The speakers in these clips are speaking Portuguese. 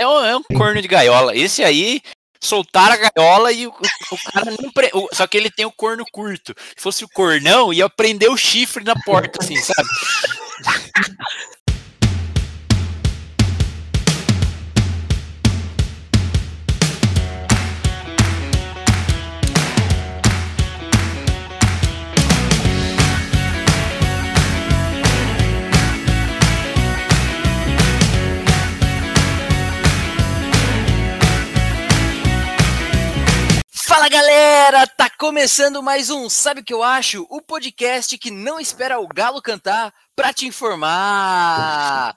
É um, é um corno de gaiola. Esse aí, soltaram a gaiola e o, o cara não. Pre... Só que ele tem o corno curto. Se fosse o cornão, ia prender o chifre na porta, assim, sabe? galera, tá começando mais um Sabe o que eu acho? O podcast que não espera o galo cantar pra te informar.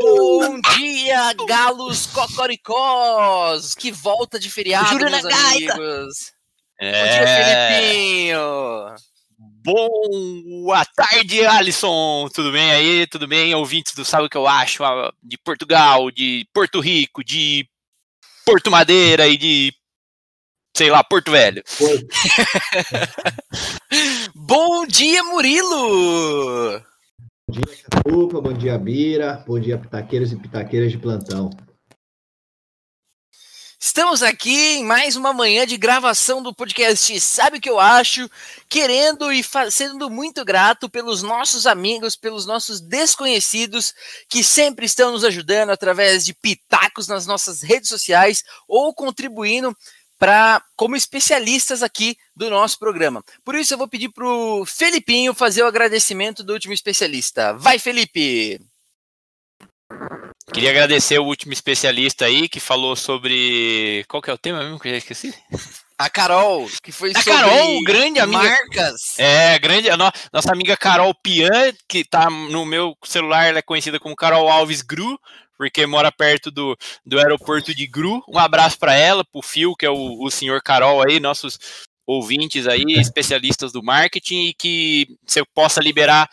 Bom dia, galos cocoricós, que volta de feriado, Júlio meus amigos. Bom É... dia, Felipinho. Boa tarde, Alisson. Tudo bem aí? Tudo bem? Ouvintes do Sabe o que eu acho? Ah, De Portugal, de Porto Rico, de Porto Madeira e de. Sei lá, Porto Velho. Bom dia, Murilo. Bom dia, Catupa, bom dia, Bira, bom dia, pitaqueiros e pitaqueiras de plantão. Estamos aqui em mais uma manhã de gravação do podcast Sabe o que eu acho? Querendo e sendo muito grato pelos nossos amigos, pelos nossos desconhecidos que sempre estão nos ajudando através de pitacos nas nossas redes sociais ou contribuindo para como especialistas aqui do nosso programa. Por isso eu vou pedir para o Felipinho fazer o agradecimento do último especialista. Vai, Felipe! Queria agradecer o último especialista aí que falou sobre. Qual que é o tema mesmo que eu já esqueci? A Carol, que foi A Carol, grande amiga. marcas. É, grande. a no- nossa amiga Carol Pian, que tá no meu celular, ela é conhecida como Carol Alves Gru, porque mora perto do, do aeroporto de Gru. Um abraço para ela, pro Fio, que é o, o senhor Carol aí, nossos ouvintes aí, especialistas do marketing, e que você possa liberar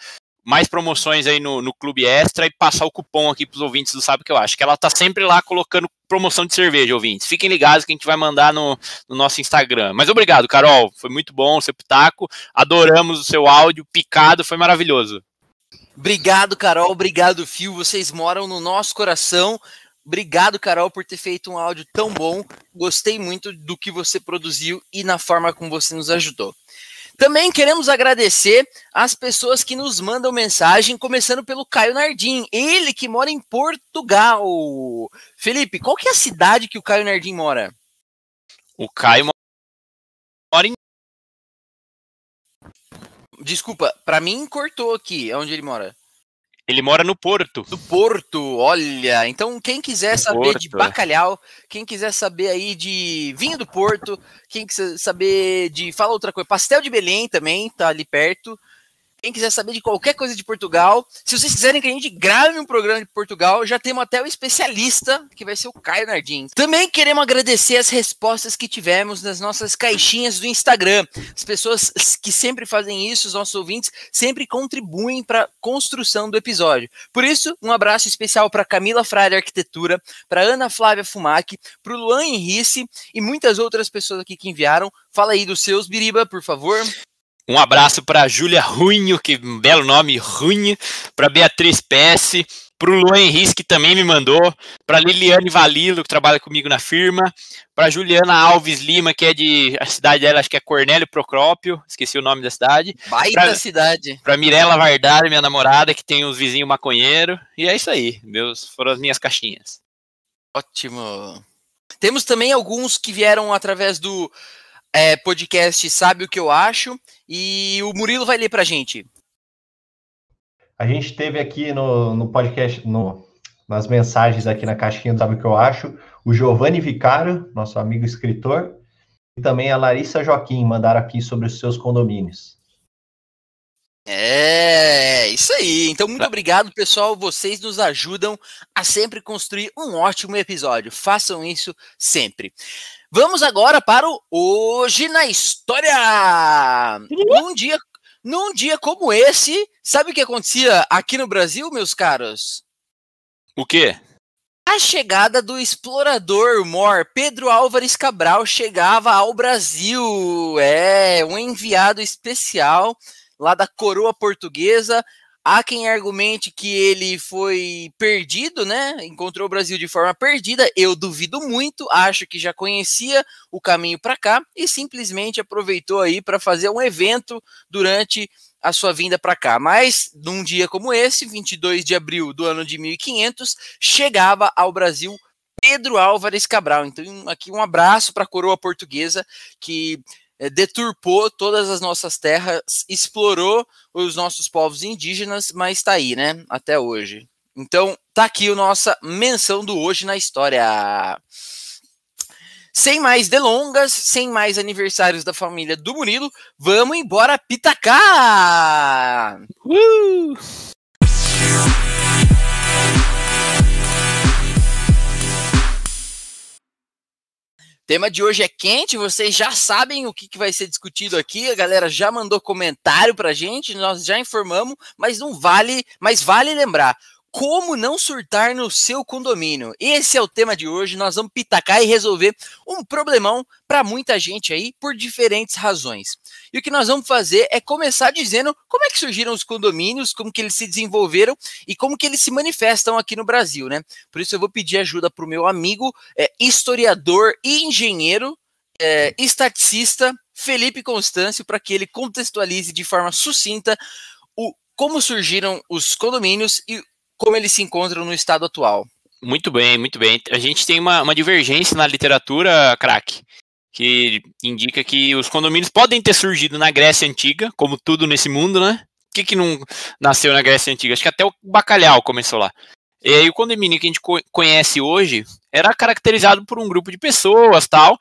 mais promoções aí no, no Clube Extra e passar o cupom aqui pros ouvintes do Sabe o que eu acho. Que ela tá sempre lá colocando promoção de cerveja, ouvintes. Fiquem ligados que a gente vai mandar no, no nosso Instagram. Mas obrigado, Carol. Foi muito bom o seu pitaco. Adoramos o seu áudio, picado, foi maravilhoso. Obrigado, Carol. Obrigado, Fio. Vocês moram no nosso coração. Obrigado, Carol, por ter feito um áudio tão bom. Gostei muito do que você produziu e na forma como você nos ajudou. Também queremos agradecer as pessoas que nos mandam mensagem, começando pelo Caio Nardim, ele que mora em Portugal. Felipe, qual que é a cidade que o Caio Nardim mora? O Caio mora em. Desculpa, pra mim cortou aqui, é onde ele mora. Ele mora no Porto. Do Porto, olha. Então, quem quiser saber de Porto. bacalhau, quem quiser saber aí de vinho do Porto, quem quiser saber de. Fala outra coisa, pastel de Belém também, tá ali perto. Quem quiser saber de qualquer coisa de Portugal, se vocês quiserem que a gente grave um programa de Portugal, já temos até o especialista, que vai ser o Caio Nardim. Também queremos agradecer as respostas que tivemos nas nossas caixinhas do Instagram. As pessoas que sempre fazem isso, os nossos ouvintes, sempre contribuem para a construção do episódio. Por isso, um abraço especial para Camila Frade Arquitetura, para Ana Flávia Fumac, para o Luan Henrice e muitas outras pessoas aqui que enviaram. Fala aí dos seus, Biriba, por favor. Um abraço para Júlia Runho, que belo nome, Runho. Para Beatriz PS. Para o Luan Henrique, que também me mandou. Para Liliane Valilo, que trabalha comigo na firma. Para Juliana Alves Lima, que é de. A cidade dela, acho que é Cornélio Procrópio. Esqueci o nome da cidade. Baita Pra- cidade. Para Mirella Vardari, minha namorada, que tem os vizinhos maconheiros. E é isso aí. Meus, foram as minhas caixinhas. Ótimo. Temos também alguns que vieram através do é, podcast Sabe o que eu acho. E o Murilo vai ler pra gente. A gente teve aqui no, no podcast, no- nas mensagens aqui na caixinha, do sabe o que eu acho? O Giovanni Vicário, nosso amigo escritor, e também a Larissa Joaquim mandaram aqui sobre os seus condomínios. É, isso aí. Então, muito obrigado, pessoal. Vocês nos ajudam a sempre construir um ótimo episódio. Façam isso sempre. Vamos agora para o Hoje na História. Num dia, num dia como esse, sabe o que acontecia aqui no Brasil, meus caros? O quê? A chegada do explorador Mor Pedro Álvares Cabral chegava ao Brasil. É, um enviado especial lá da coroa portuguesa Há quem argumente que ele foi perdido, né? Encontrou o Brasil de forma perdida. Eu duvido muito, acho que já conhecia o caminho para cá e simplesmente aproveitou aí para fazer um evento durante a sua vinda para cá. Mas num dia como esse, 22 de abril do ano de 1500, chegava ao Brasil Pedro Álvares Cabral. Então, aqui um abraço para a coroa portuguesa que deturpou todas as nossas terras, explorou os nossos povos indígenas, mas está aí, né? Até hoje. Então, tá aqui a nossa menção do hoje na história. Sem mais delongas, sem mais aniversários da família do Murilo, vamos embora pitacar! Uh! Tema de hoje é quente, vocês já sabem o que, que, vai ser discutido aqui, a galera já mandou comentário pra gente, nós já informamos, mas não vale, mas vale lembrar, como não surtar no seu condomínio? Esse é o tema de hoje. Nós vamos pitacar e resolver um problemão para muita gente aí por diferentes razões. E o que nós vamos fazer é começar dizendo como é que surgiram os condomínios, como que eles se desenvolveram e como que eles se manifestam aqui no Brasil, né? Por isso eu vou pedir ajuda para o meu amigo é, historiador e engenheiro, é, Felipe Constâncio para que ele contextualize de forma sucinta o como surgiram os condomínios e como eles se encontram no estado atual. Muito bem, muito bem. A gente tem uma, uma divergência na literatura, craque, que indica que os condomínios podem ter surgido na Grécia Antiga, como tudo nesse mundo, né? O que, que não nasceu na Grécia Antiga? Acho que até o bacalhau começou lá. E aí o condomínio que a gente conhece hoje era caracterizado por um grupo de pessoas, tal,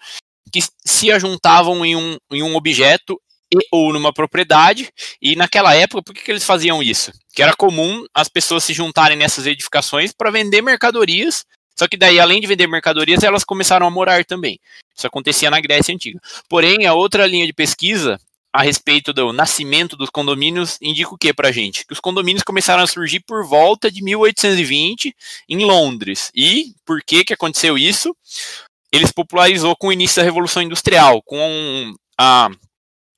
que se ajuntavam em um, em um objeto e, ou numa propriedade. E naquela época, por que, que eles faziam isso? Que era comum as pessoas se juntarem nessas edificações para vender mercadorias. Só que daí, além de vender mercadorias, elas começaram a morar também. Isso acontecia na Grécia Antiga. Porém, a outra linha de pesquisa a respeito do nascimento dos condomínios indica o que para gente? Que os condomínios começaram a surgir por volta de 1820 em Londres. E por que, que aconteceu isso? Eles popularizou com o início da Revolução Industrial, com a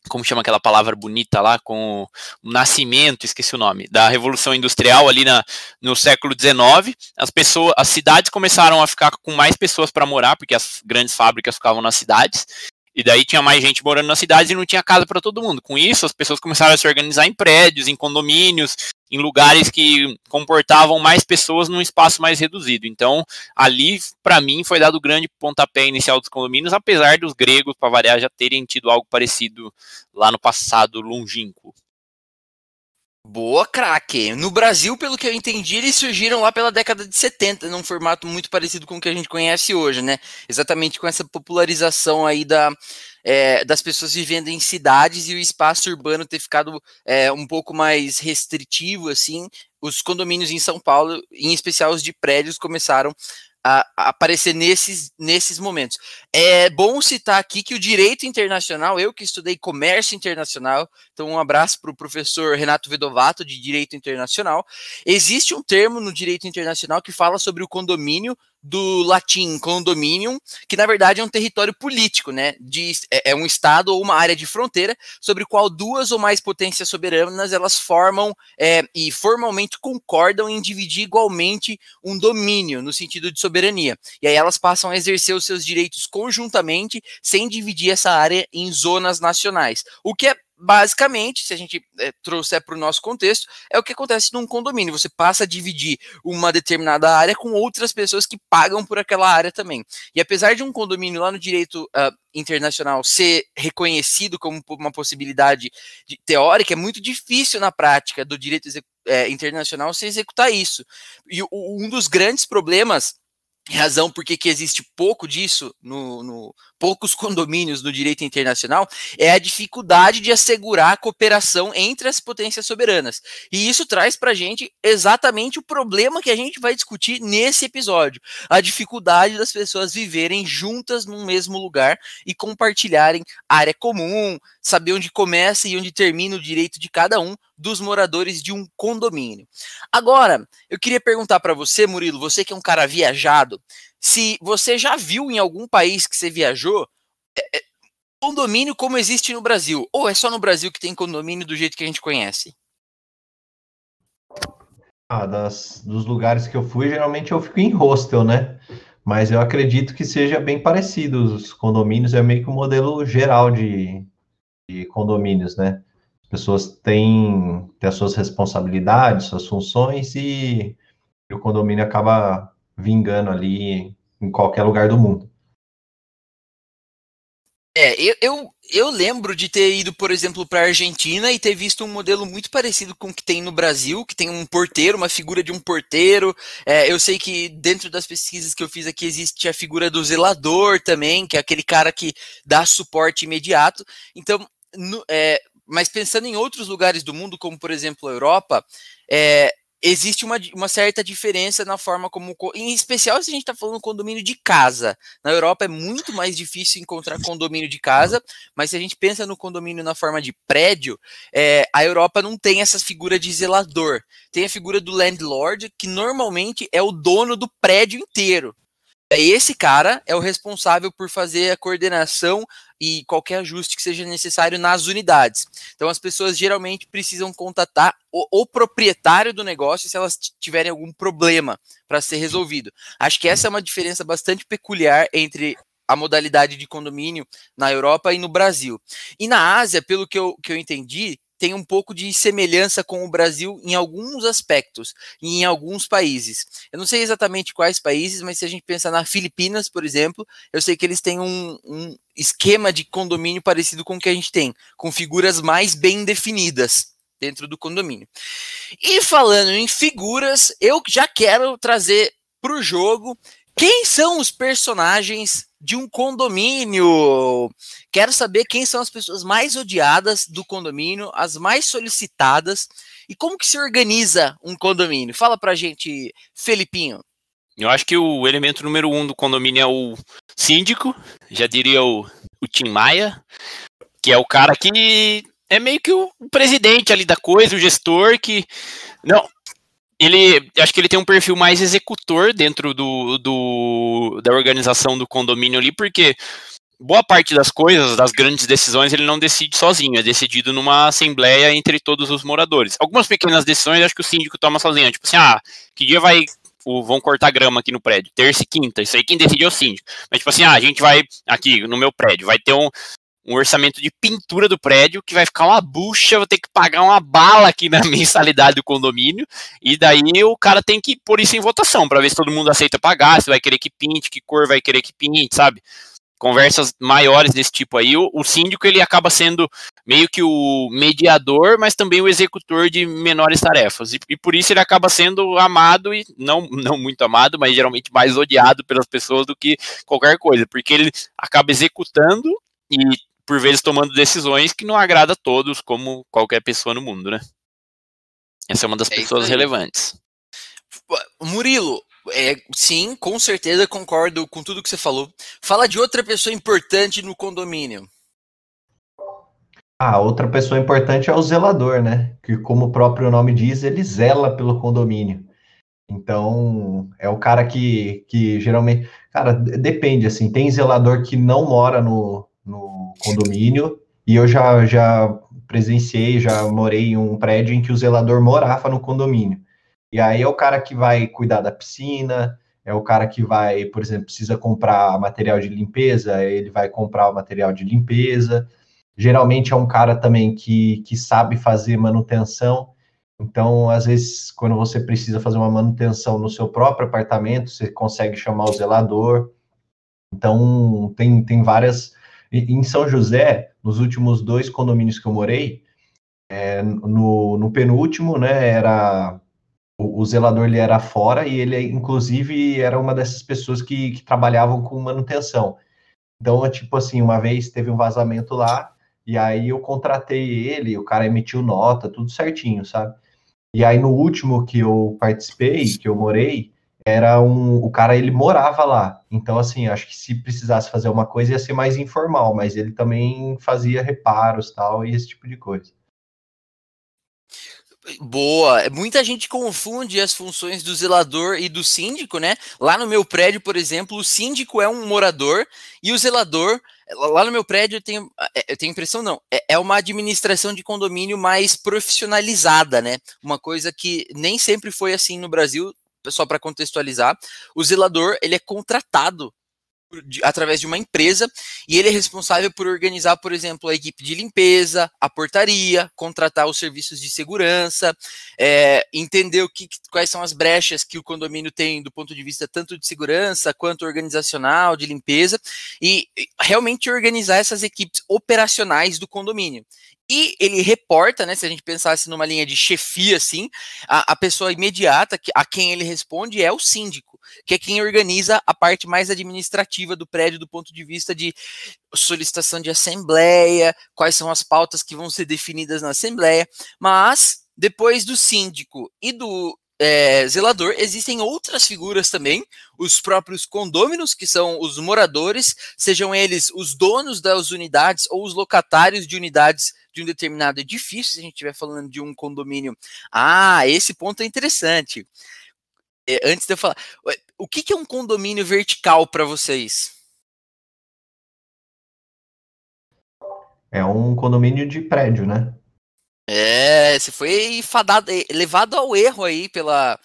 como chama aquela palavra bonita lá, com o nascimento, esqueci o nome, da Revolução Industrial ali na, no século XIX, as pessoas, as cidades começaram a ficar com mais pessoas para morar, porque as grandes fábricas ficavam nas cidades, e daí tinha mais gente morando nas cidades e não tinha casa para todo mundo. Com isso, as pessoas começaram a se organizar em prédios, em condomínios, em lugares que comportavam mais pessoas num espaço mais reduzido. Então, ali, para mim, foi dado o grande pontapé inicial dos condomínios, apesar dos gregos, para variar, já terem tido algo parecido lá no passado longínquo. Boa, craque. No Brasil, pelo que eu entendi, eles surgiram lá pela década de 70, num formato muito parecido com o que a gente conhece hoje, né? Exatamente com essa popularização aí da, é, das pessoas vivendo em cidades e o espaço urbano ter ficado é, um pouco mais restritivo, assim. Os condomínios em São Paulo, em especial os de prédios, começaram a, aparecer nesses, nesses momentos. É bom citar aqui que o direito internacional, eu que estudei comércio internacional, então um abraço para o professor Renato Vedovato, de direito internacional. Existe um termo no direito internacional que fala sobre o condomínio do latim condominium, que na verdade é um território político, né? De, é, é, um estado ou uma área de fronteira sobre o qual duas ou mais potências soberanas elas formam é, e formalmente concordam em dividir igualmente um domínio no sentido de soberania. E aí elas passam a exercer os seus direitos conjuntamente sem dividir essa área em zonas nacionais. O que é basicamente, se a gente é, trouxer para o nosso contexto, é o que acontece num condomínio. Você passa a dividir uma determinada área com outras pessoas que pagam por aquela área também. E apesar de um condomínio lá no direito uh, internacional ser reconhecido como uma possibilidade de, teórica, é muito difícil na prática do direito é, internacional se executar isso. E o, um dos grandes problemas razão por que existe pouco disso no, no, poucos condomínios no direito internacional é a dificuldade de assegurar a cooperação entre as potências soberanas. E isso traz para a gente exatamente o problema que a gente vai discutir nesse episódio: a dificuldade das pessoas viverem juntas num mesmo lugar e compartilharem área comum, saber onde começa e onde termina o direito de cada um dos moradores de um condomínio. Agora, eu queria perguntar para você, Murilo, você que é um cara viajado, se você já viu em algum país que você viajou é, é, condomínio como existe no Brasil, ou é só no Brasil que tem condomínio do jeito que a gente conhece? Ah, das, dos lugares que eu fui, geralmente eu fico em hostel, né? Mas eu acredito que seja bem parecido os condomínios, é meio que um modelo geral de, de condomínios, né? As pessoas têm, têm as suas responsabilidades, suas funções e, e o condomínio acaba vingando ali em qualquer lugar do mundo. É, eu, eu, eu, lembro de ter ido, por exemplo, para a Argentina e ter visto um modelo muito parecido com o que tem no Brasil, que tem um porteiro, uma figura de um porteiro. É, eu sei que dentro das pesquisas que eu fiz aqui existe a figura do zelador também, que é aquele cara que dá suporte imediato. Então, no, é, mas pensando em outros lugares do mundo, como por exemplo a Europa, é, existe uma, uma certa diferença na forma como. Em especial se a gente está falando condomínio de casa. Na Europa é muito mais difícil encontrar condomínio de casa, mas se a gente pensa no condomínio na forma de prédio, é, a Europa não tem essa figura de zelador. Tem a figura do landlord, que normalmente é o dono do prédio inteiro. É, esse cara é o responsável por fazer a coordenação e qualquer ajuste que seja necessário nas unidades. Então, as pessoas geralmente precisam contatar o, o proprietário do negócio se elas tiverem algum problema para ser resolvido. Acho que essa é uma diferença bastante peculiar entre a modalidade de condomínio na Europa e no Brasil. E na Ásia, pelo que eu, que eu entendi, tem um pouco de semelhança com o Brasil em alguns aspectos e em alguns países. Eu não sei exatamente quais países, mas se a gente pensar na Filipinas, por exemplo, eu sei que eles têm um, um esquema de condomínio parecido com o que a gente tem, com figuras mais bem definidas dentro do condomínio. E falando em figuras, eu já quero trazer para o jogo quem são os personagens de um condomínio? Quero saber quem são as pessoas mais odiadas do condomínio, as mais solicitadas e como que se organiza um condomínio. Fala pra gente, Felipinho. Eu acho que o elemento número um do condomínio é o síndico, já diria o, o Tim Maia, que é o cara que é meio que o presidente ali da coisa, o gestor que. Não, ele, acho que ele tem um perfil mais executor dentro do, do, da organização do condomínio ali, porque boa parte das coisas, das grandes decisões, ele não decide sozinho, é decidido numa assembleia entre todos os moradores. Algumas pequenas decisões, acho que o síndico toma sozinho, tipo assim, ah, que dia vai vão cortar grama aqui no prédio, terça e quinta, isso aí quem decide é o síndico. Mas tipo assim, ah, a gente vai aqui no meu prédio, vai ter um, um orçamento de pintura do prédio que vai ficar uma bucha, vou ter que pagar uma bala aqui na mensalidade do condomínio, e daí o cara tem que pôr isso em votação para ver se todo mundo aceita pagar, se vai querer que pinte, que cor vai querer que pinte, sabe? Conversas maiores desse tipo aí, o, o síndico ele acaba sendo meio que o mediador, mas também o executor de menores tarefas, e, e por isso ele acaba sendo amado e não, não muito amado, mas geralmente mais odiado pelas pessoas do que qualquer coisa, porque ele acaba executando e por vezes tomando decisões que não agrada a todos, como qualquer pessoa no mundo, né? Essa é uma das é pessoas relevantes. Murilo, é, sim, com certeza concordo com tudo que você falou. Fala de outra pessoa importante no condomínio. Ah, outra pessoa importante é o zelador, né? Que, como o próprio nome diz, ele zela pelo condomínio. Então, é o cara que, que geralmente. Cara, depende, assim. Tem zelador que não mora no, no condomínio, e eu já, já presenciei, já morei em um prédio em que o zelador morava no condomínio. E aí é o cara que vai cuidar da piscina, é o cara que vai, por exemplo, precisa comprar material de limpeza, ele vai comprar o material de limpeza. Geralmente é um cara também que, que sabe fazer manutenção. Então, às vezes, quando você precisa fazer uma manutenção no seu próprio apartamento, você consegue chamar o zelador. Então, tem, tem várias em São José, nos últimos dois condomínios que eu morei, é, no, no, penúltimo, né, era o, o, zelador ele era fora e ele, inclusive, era uma dessas pessoas que, que trabalhavam com manutenção. Então, tipo assim, uma vez teve um vazamento lá, e aí eu contratei ele, o cara emitiu nota, tudo certinho, sabe? E aí no último que eu participei, que eu morei, era um. O cara ele morava lá. Então, assim, acho que se precisasse fazer uma coisa ia ser mais informal, mas ele também fazia reparos tal, e esse tipo de coisa. Boa. Muita gente confunde as funções do zelador e do síndico, né? Lá no meu prédio, por exemplo, o síndico é um morador e o zelador, lá no meu prédio eu tenho, é, eu tenho impressão não, é, é uma administração de condomínio mais profissionalizada, né? Uma coisa que nem sempre foi assim no Brasil, só para contextualizar. O zelador, ele é contratado através de uma empresa e ele é responsável por organizar, por exemplo, a equipe de limpeza, a portaria, contratar os serviços de segurança, é, entender o que, quais são as brechas que o condomínio tem do ponto de vista tanto de segurança quanto organizacional, de limpeza, e realmente organizar essas equipes operacionais do condomínio. E ele reporta, né? Se a gente pensasse numa linha de chefia, assim, a, a pessoa imediata a quem ele responde é o síndico, que é quem organiza a parte mais administrativa do prédio do ponto de vista de solicitação de assembleia, quais são as pautas que vão ser definidas na assembleia. Mas depois do síndico e do é, zelador, existem outras figuras também, os próprios condôminos, que são os moradores, sejam eles os donos das unidades ou os locatários de unidades de um determinado edifício, se a gente estiver falando de um condomínio. Ah, esse ponto é interessante. É, antes de eu falar, o que, que é um condomínio vertical para vocês? É um condomínio de prédio, né? É, você foi fadado, eh, levado ao erro aí pela,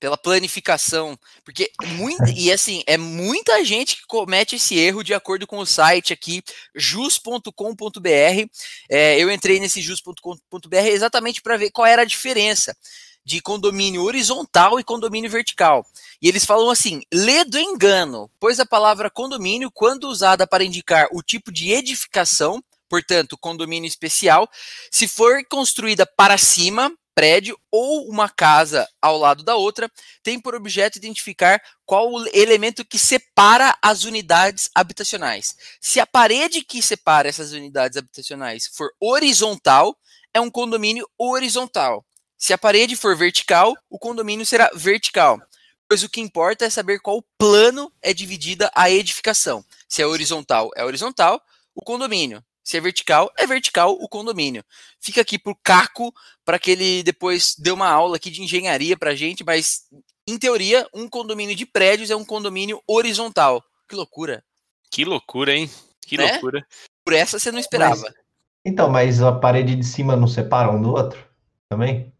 pela planificação, porque muito, e assim, é muita gente que comete esse erro de acordo com o site aqui, jus.com.br. É, eu entrei nesse jus.com.br exatamente para ver qual era a diferença de condomínio horizontal e condomínio vertical. E eles falam assim: lê do engano, pois a palavra condomínio, quando usada para indicar o tipo de edificação, portanto, condomínio especial, se for construída para cima, prédio ou uma casa ao lado da outra, tem por objeto identificar qual o elemento que separa as unidades habitacionais. Se a parede que separa essas unidades habitacionais for horizontal, é um condomínio horizontal. Se a parede for vertical, o condomínio será vertical. Pois o que importa é saber qual plano é dividida a edificação. Se é horizontal, é horizontal, o condomínio. Se é vertical, é vertical o condomínio. Fica aqui pro Caco para que ele depois dê uma aula aqui de engenharia pra gente, mas em teoria, um condomínio de prédios é um condomínio horizontal. Que loucura. Que loucura, hein? Que né? loucura. Por essa você não esperava. Mas, então, mas a parede de cima não separa um do outro também?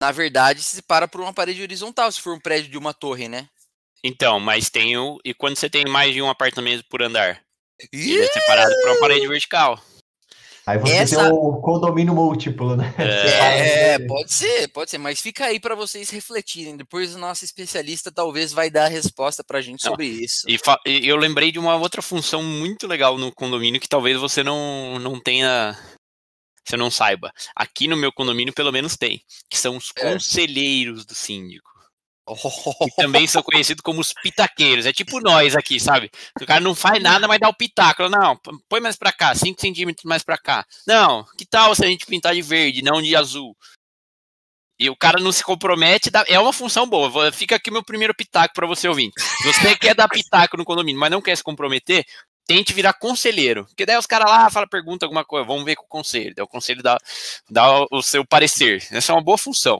Na verdade, se separa por uma parede horizontal, se for um prédio de uma torre, né? Então, mas tem o. E quando você tem mais de um apartamento por andar? Ele é separado por uma parede vertical. Aí você Essa... tem o condomínio múltiplo, né? É, é pode ser, pode ser, mas fica aí para vocês refletirem. Depois o nosso especialista talvez vai dar a resposta para a gente não, sobre isso. E, e, eu lembrei de uma outra função muito legal no condomínio que talvez você não, não tenha, você não saiba. Aqui no meu condomínio pelo menos tem, que são os é. conselheiros do síndico. Que também são conhecidos como os pitaqueiros. É tipo nós aqui, sabe? O cara não faz nada, mas dá o pitaco. Não, põe mais pra cá, 5 centímetros mais pra cá. Não, que tal se a gente pintar de verde, não de azul? E o cara não se compromete, é uma função boa. Fica aqui meu primeiro pitaco para você ouvir. Se você quer dar pitaco no condomínio, mas não quer se comprometer, tente virar conselheiro. Porque daí os caras lá falam, pergunta alguma coisa, vamos ver com o conselho. Daí o conselho dá, dá o seu parecer. Essa é uma boa função.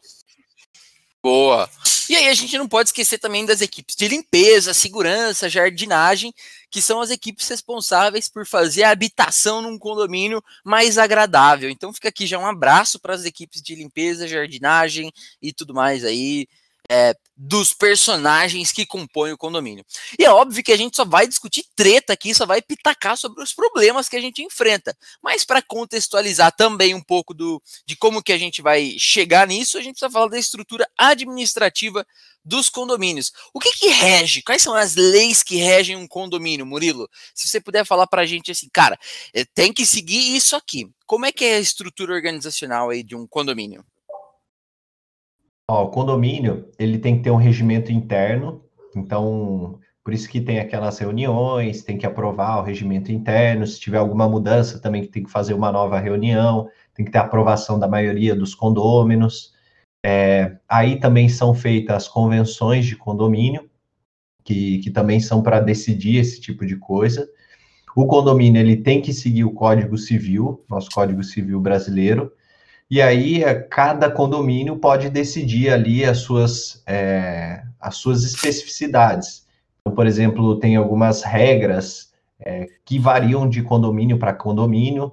Boa. E aí a gente não pode esquecer também das equipes de limpeza, segurança, jardinagem, que são as equipes responsáveis por fazer a habitação num condomínio mais agradável. Então fica aqui já um abraço para as equipes de limpeza, jardinagem e tudo mais aí é, dos personagens que compõem o condomínio. E é óbvio que a gente só vai discutir treta aqui, só vai pitacar sobre os problemas que a gente enfrenta. Mas para contextualizar também um pouco do, de como que a gente vai chegar nisso, a gente precisa falar da estrutura administrativa dos condomínios. O que, que rege? Quais são as leis que regem um condomínio, Murilo? Se você puder falar para a gente assim, cara, é, tem que seguir isso aqui. Como é que é a estrutura organizacional aí de um condomínio? Ó, o condomínio, ele tem que ter um regimento interno, então, por isso que tem aquelas reuniões, tem que aprovar o regimento interno, se tiver alguma mudança também tem que fazer uma nova reunião, tem que ter aprovação da maioria dos condôminos. É, aí também são feitas as convenções de condomínio, que, que também são para decidir esse tipo de coisa. O condomínio ele tem que seguir o Código Civil, nosso Código Civil brasileiro, e aí é, cada condomínio pode decidir ali as suas, é, as suas especificidades. Então, por exemplo, tem algumas regras é, que variam de condomínio para condomínio,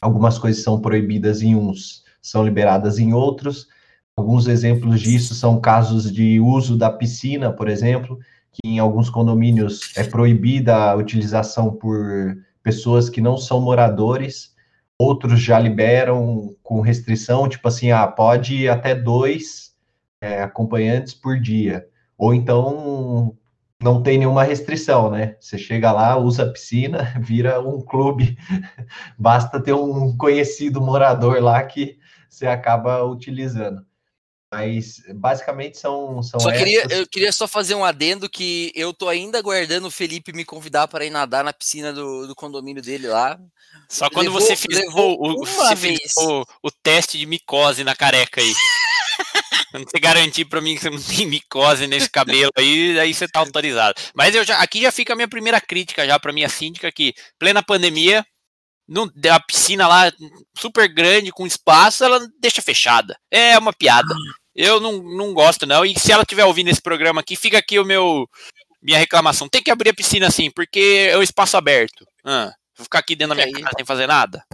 algumas coisas são proibidas em uns, são liberadas em outros. Alguns exemplos disso são casos de uso da piscina, por exemplo, que em alguns condomínios é proibida a utilização por pessoas que não são moradores, outros já liberam com restrição, tipo assim, ah, pode até dois é, acompanhantes por dia. Ou então não tem nenhuma restrição, né? Você chega lá, usa a piscina, vira um clube. Basta ter um conhecido morador lá que você acaba utilizando. Mas basicamente são. são só queria, essas... Eu queria só fazer um adendo que eu tô ainda aguardando o Felipe me convidar para ir nadar na piscina do, do condomínio dele lá. Só quando levou, você fez, o, você fez o, o, teste de micose na careca aí. Quando você garantir para mim que você não tem micose nesse cabelo aí, aí você tá autorizado. Mas eu já, aqui já fica a minha primeira crítica já para minha síndica que plena pandemia, não, a piscina lá super grande com espaço, ela deixa fechada. É uma piada. Eu não, não gosto não. E se ela estiver ouvindo esse programa aqui, fica aqui o meu minha reclamação. Tem que abrir a piscina assim, porque é o espaço aberto. Ah, vou ficar aqui dentro da minha casa sem fazer nada.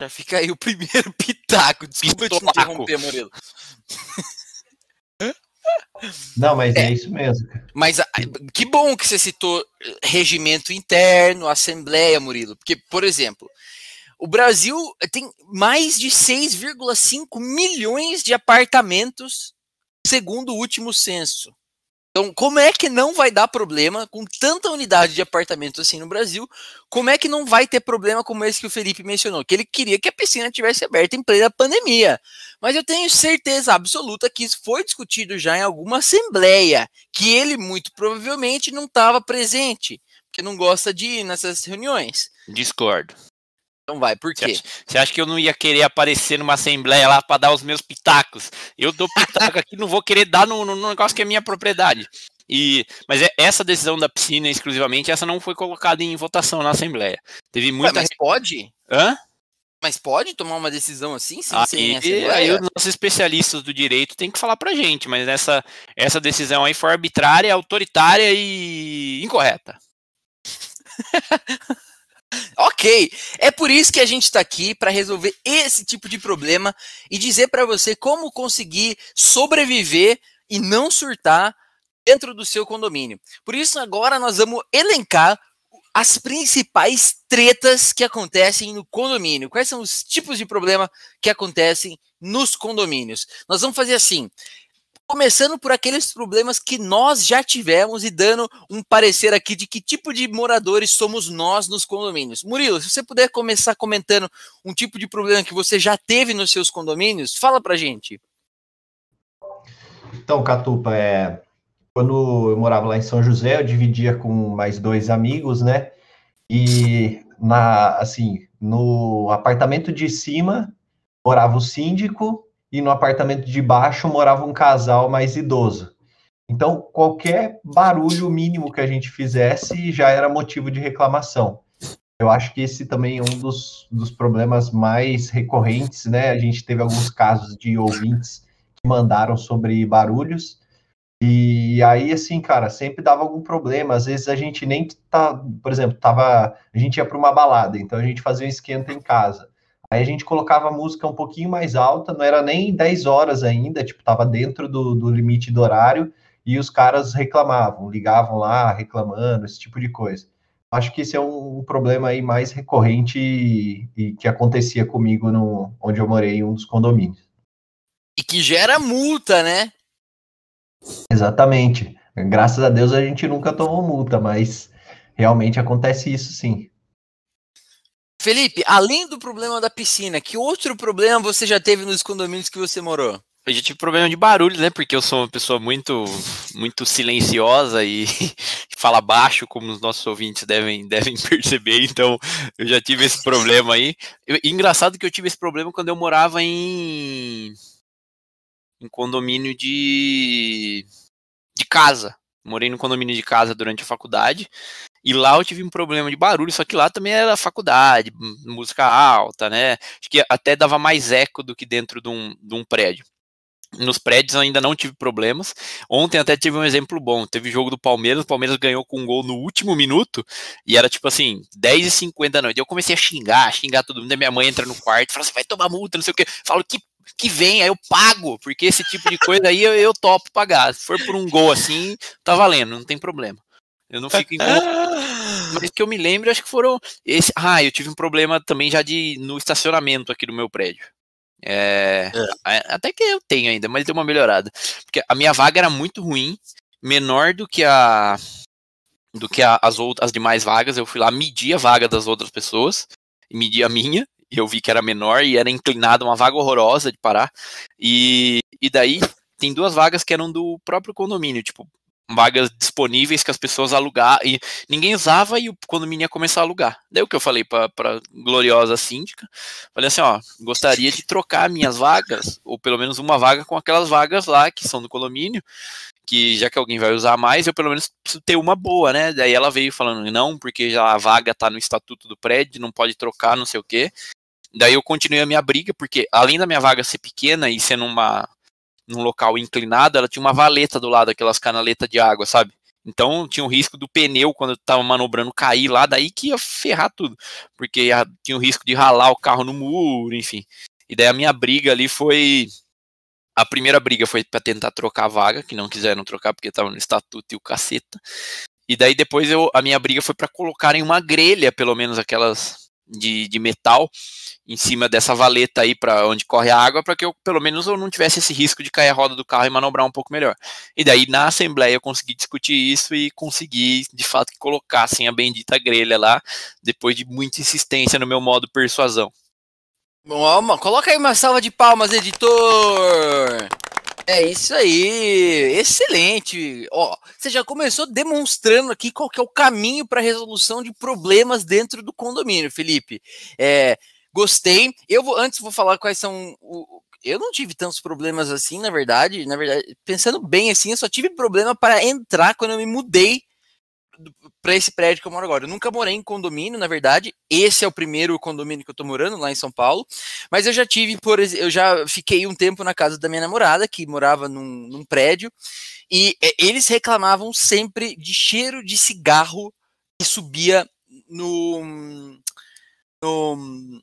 Já fica aí o primeiro pitaco. Desculpa Pistolaco. te interromper, Murilo. Não, mas é, é isso mesmo. Mas ah, que bom que você citou regimento interno, assembleia, Murilo. Porque, por exemplo, o Brasil tem mais de 6,5 milhões de apartamentos, segundo o último censo. Então, como é que não vai dar problema com tanta unidade de apartamentos assim no Brasil? Como é que não vai ter problema como esse que o Felipe mencionou? Que ele queria que a piscina tivesse aberta em plena pandemia. Mas eu tenho certeza absoluta que isso foi discutido já em alguma assembleia, que ele muito provavelmente não estava presente, porque não gosta de ir nessas reuniões. Discordo. Então vai, por quê? Você acha, que eu não ia querer aparecer numa assembleia lá para dar os meus pitacos? Eu dou pitaco aqui, não vou querer dar no, no, negócio que é minha propriedade. E, mas é, essa decisão da piscina exclusivamente, essa não foi colocada em votação na Assembleia. Teve muita. Ué, mas pode? Hã? Mas pode tomar uma decisão assim, sim, aí, aí os nossos especialistas do direito têm que falar pra gente, mas essa, essa decisão aí foi arbitrária, autoritária e incorreta. Ok, é por isso que a gente está aqui para resolver esse tipo de problema e dizer para você como conseguir sobreviver e não surtar dentro do seu condomínio. Por isso agora nós vamos elencar as principais tretas que acontecem no condomínio. Quais são os tipos de problema que acontecem nos condomínios? Nós vamos fazer assim. Começando por aqueles problemas que nós já tivemos e dando um parecer aqui de que tipo de moradores somos nós nos condomínios. Murilo, se você puder começar comentando um tipo de problema que você já teve nos seus condomínios, fala pra gente. Então, Catupa, é, quando eu morava lá em São José, eu dividia com mais dois amigos, né? E na assim, no apartamento de cima morava o síndico e no apartamento de baixo morava um casal mais idoso. Então, qualquer barulho mínimo que a gente fizesse já era motivo de reclamação. Eu acho que esse também é um dos, dos problemas mais recorrentes, né? A gente teve alguns casos de ouvintes que mandaram sobre barulhos. E aí, assim, cara, sempre dava algum problema. Às vezes a gente nem tá, por exemplo, tava, a gente ia para uma balada, então a gente fazia um esquenta em casa. Aí a gente colocava a música um pouquinho mais alta, não era nem 10 horas ainda, tipo, tava dentro do, do limite do horário, e os caras reclamavam, ligavam lá reclamando, esse tipo de coisa. Acho que esse é um, um problema aí mais recorrente e, e, que acontecia comigo no, onde eu morei, em um dos condomínios. E que gera multa, né? Exatamente. Graças a Deus a gente nunca tomou multa, mas realmente acontece isso sim. Felipe, além do problema da piscina, que outro problema você já teve nos condomínios que você morou? Eu já tive problema de barulho, né? Porque eu sou uma pessoa muito, muito silenciosa e fala baixo, como os nossos ouvintes devem, devem perceber. Então, eu já tive esse problema aí. Eu, engraçado que eu tive esse problema quando eu morava em, em condomínio de, de casa. Morei no condomínio de casa durante a faculdade E lá eu tive um problema de barulho, só que lá também era faculdade, música alta, né? Acho que até dava mais eco do que dentro de um, de um prédio. Nos prédios ainda não tive problemas. Ontem até tive um exemplo bom. Teve jogo do Palmeiras, o Palmeiras ganhou com um gol no último minuto e era tipo assim, 10h50 da noite. Eu comecei a xingar, xingar todo mundo. Minha mãe entra no quarto fala assim: vai tomar multa, não sei o que. Falo que que vem, aí eu pago, porque esse tipo de coisa aí eu, eu topo pagar. Se for por um gol assim, tá valendo, não tem problema. Eu não fico incomodado. Mas que eu me lembro, acho que foram. Esse... Ah, eu tive um problema também já de no estacionamento aqui do meu prédio. É, é. Até que eu tenho ainda, mas deu uma melhorada. Porque a minha vaga era muito ruim, menor do que a do que a, as outras as demais vagas. Eu fui lá medir a vaga das outras pessoas medir a minha. E eu vi que era menor e era inclinada, uma vaga horrorosa de parar. E, e daí tem duas vagas que eram do próprio condomínio, tipo, vagas disponíveis que as pessoas alugar e ninguém usava e o condomínio ia começar a alugar. Daí o que eu falei para gloriosa síndica, falei assim, ó, gostaria de trocar minhas vagas ou pelo menos uma vaga com aquelas vagas lá que são do condomínio, que já que alguém vai usar mais, eu pelo menos preciso ter uma boa, né? Daí ela veio falando não, porque já a vaga tá no estatuto do prédio, não pode trocar, não sei o quê. Daí eu continuei a minha briga, porque além da minha vaga ser pequena e sendo uma num local inclinado, ela tinha uma valeta do lado, aquelas canaletas de água, sabe? Então tinha o risco do pneu, quando eu tava manobrando, cair lá, daí que ia ferrar tudo. Porque tinha o risco de ralar o carro no muro, enfim. E daí a minha briga ali foi. A primeira briga foi para tentar trocar a vaga, que não quiseram trocar porque tava no estatuto e o caceta. E daí depois eu, a minha briga foi para colocar em uma grelha, pelo menos aquelas de, de metal, em cima dessa valeta aí para onde corre a água, para que eu pelo menos eu não tivesse esse risco de cair a roda do carro e manobrar um pouco melhor. E daí na assembleia eu consegui discutir isso e consegui de fato que colocassem a bendita grelha lá, depois de muita insistência no meu modo persuasão. Bom, coloca aí uma salva de palmas, editor. É isso aí, excelente. Ó, você já começou demonstrando aqui qual que é o caminho para resolução de problemas dentro do condomínio, Felipe. É, Gostei. Eu vou antes vou falar quais são o, eu não tive tantos problemas assim, na verdade. Na verdade, pensando bem assim, eu só tive problema para entrar quando eu me mudei para esse prédio que eu moro agora. Eu nunca morei em condomínio, na verdade. Esse é o primeiro condomínio que eu tô morando lá em São Paulo. Mas eu já tive, por eu já fiquei um tempo na casa da minha namorada, que morava num, num prédio, e é, eles reclamavam sempre de cheiro de cigarro que subia no, no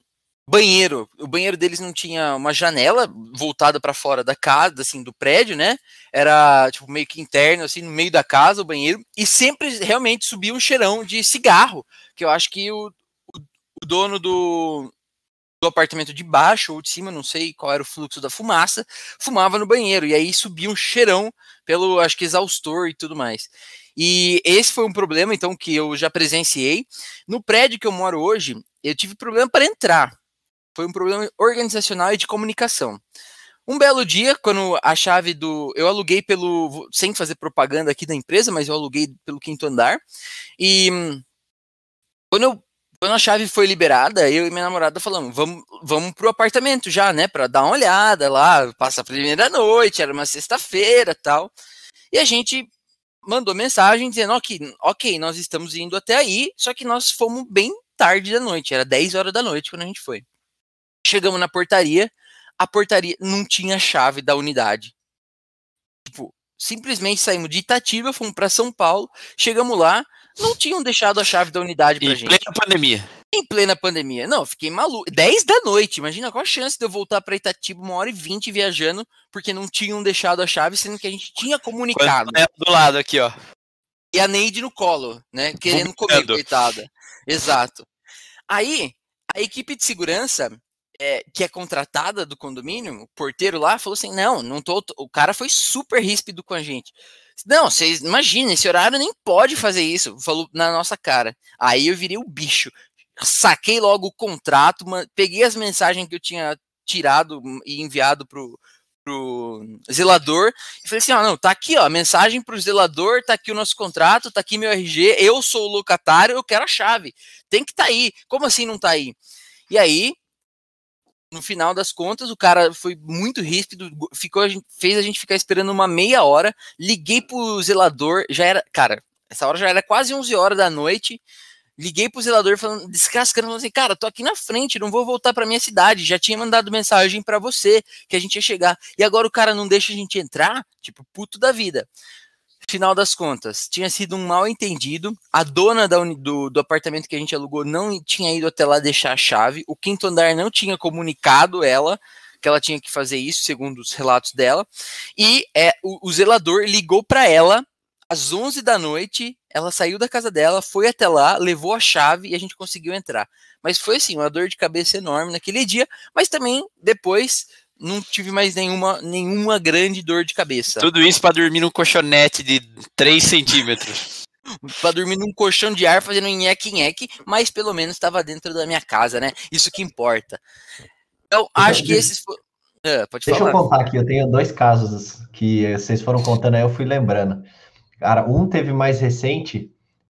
banheiro. O banheiro deles não tinha uma janela voltada para fora da casa, assim, do prédio, né? Era tipo meio que interno, assim, no meio da casa, o banheiro. E sempre realmente subia um cheirão de cigarro, que eu acho que o, o, o dono do, do apartamento de baixo ou de cima, não sei qual era o fluxo da fumaça, fumava no banheiro. E aí subia um cheirão pelo, acho que, exaustor e tudo mais. E esse foi um problema, então, que eu já presenciei. No prédio que eu moro hoje, eu tive problema para entrar foi um problema organizacional e de comunicação. Um belo dia, quando a chave do. Eu aluguei pelo. Sem fazer propaganda aqui da empresa, mas eu aluguei pelo quinto andar. E quando, eu, quando a chave foi liberada, eu e minha namorada falamos: vamos, vamos pro apartamento já, né? Pra dar uma olhada lá, passar a primeira noite, era uma sexta-feira tal. E a gente mandou mensagem dizendo: ok, ok, nós estamos indo até aí, só que nós fomos bem tarde da noite, era 10 horas da noite quando a gente foi. Chegamos na portaria, a portaria não tinha chave da unidade. Tipo, simplesmente saímos de Itatiba, fomos para São Paulo, chegamos lá, não tinham deixado a chave da unidade pra em gente. Em plena pandemia. Em plena pandemia. Não, fiquei maluco. 10 da noite, imagina qual a chance de eu voltar para Itatiba uma hora e vinte viajando, porque não tinham deixado a chave, sendo que a gente tinha comunicado. É do lado aqui, ó. E a Neide no colo, né? Querendo comer, coitada. Exato. Aí, a equipe de segurança é, que é contratada do condomínio, o porteiro lá, falou assim: não, não tô. O cara foi super ríspido com a gente. Não, vocês imaginem, esse horário nem pode fazer isso. Falou na nossa cara. Aí eu virei o bicho. Saquei logo o contrato, peguei as mensagens que eu tinha tirado e enviado pro, pro zelador e falei assim: ó, não, tá aqui, ó, mensagem pro zelador, tá aqui o nosso contrato, tá aqui meu RG, eu sou o locatário, eu quero a chave. Tem que tá aí. Como assim não tá aí? E aí no final das contas, o cara foi muito ríspido, ficou, fez a gente ficar esperando uma meia hora. Liguei pro zelador, já era. Cara, Essa hora já era quase 11 horas da noite. Liguei pro zelador falando, descascando, falando assim, cara, tô aqui na frente, não vou voltar pra minha cidade. Já tinha mandado mensagem para você que a gente ia chegar. E agora o cara não deixa a gente entrar? Tipo, puto da vida. Final das contas, tinha sido um mal entendido. A dona da, do, do apartamento que a gente alugou não tinha ido até lá deixar a chave. O quinto andar não tinha comunicado ela que ela tinha que fazer isso, segundo os relatos dela. E é, o, o zelador ligou para ela às 11 da noite, ela saiu da casa dela, foi até lá, levou a chave e a gente conseguiu entrar. Mas foi assim, uma dor de cabeça enorme naquele dia, mas também depois não tive mais nenhuma, nenhuma grande dor de cabeça. Tudo isso para dormir num colchonete de 3 centímetros. para dormir num colchão de ar fazendo nheque-nheque, mas pelo menos estava dentro da minha casa, né? Isso que importa. Então, acho que esses. É, Deixa falar. eu contar aqui, eu tenho dois casos que vocês foram contando aí, eu fui lembrando. Cara, um teve mais recente.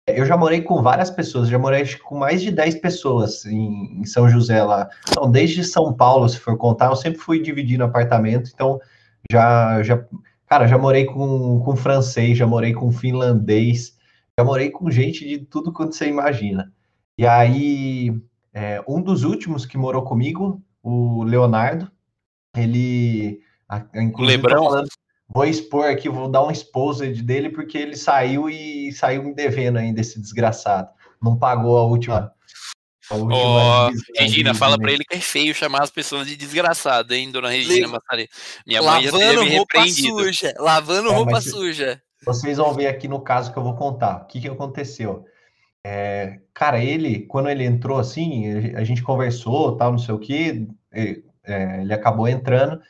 Eu já morei com várias pessoas, já morei com mais de 10 pessoas em, em, São José lá. Então, desde São Paulo, se for contar, eu sempre fui dividindo apartamento, então já, já cara, já morei com, com francês, já morei com finlandês, já morei com gente de tudo quanto você imagina. E aí, é, um dos últimos que morou comigo, o Leonardo, ele. Inclusive, Lebrão. Falando, Vou expor aqui, vou dar um exposed dele, porque ele saiu e saiu me devendo ainda, esse desgraçado. Não pagou a última. A última oh, Regina, fala para ele que é feio chamar as pessoas de desgraçado, hein, dona Regina Massari. Minha mãe lavando já roupa suja, lavando é, roupa suja. Vocês vão ver aqui no caso que eu vou contar. O que, que aconteceu? É, cara, ele, quando ele entrou assim, a gente conversou, tal, não sei o que, ele, é, ele acabou entrando.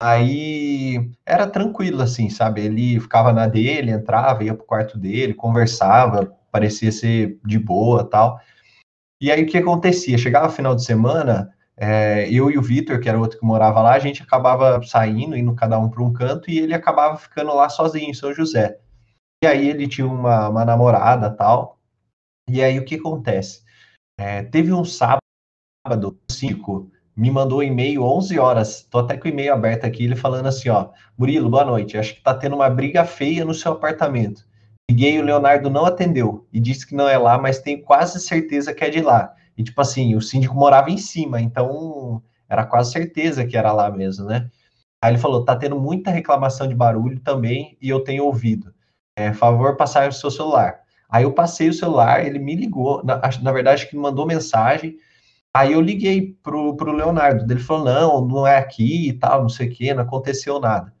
Aí era tranquilo, assim, sabe? Ele ficava na dele, entrava, ia pro quarto dele, conversava, parecia ser de boa tal. E aí o que acontecia? Chegava final de semana, é, eu e o Vitor, que era outro que morava lá, a gente acabava saindo, indo cada um para um canto, e ele acabava ficando lá sozinho em São José. E aí ele tinha uma, uma namorada tal. E aí o que acontece? É, teve um sábado, cinco, me mandou um e-mail 11 horas, tô até com o e-mail aberto aqui, ele falando assim, ó, Murilo, boa noite, acho que tá tendo uma briga feia no seu apartamento. Liguei, o Leonardo não atendeu e disse que não é lá, mas tenho quase certeza que é de lá. E tipo assim, o síndico morava em cima, então era quase certeza que era lá mesmo, né? Aí ele falou, tá tendo muita reclamação de barulho também e eu tenho ouvido. É, favor, passar o seu celular. Aí eu passei o celular, ele me ligou, na, na verdade, que me mandou mensagem, Aí eu liguei pro, pro Leonardo, ele falou, não, não é aqui e tal, não sei o que, não aconteceu nada.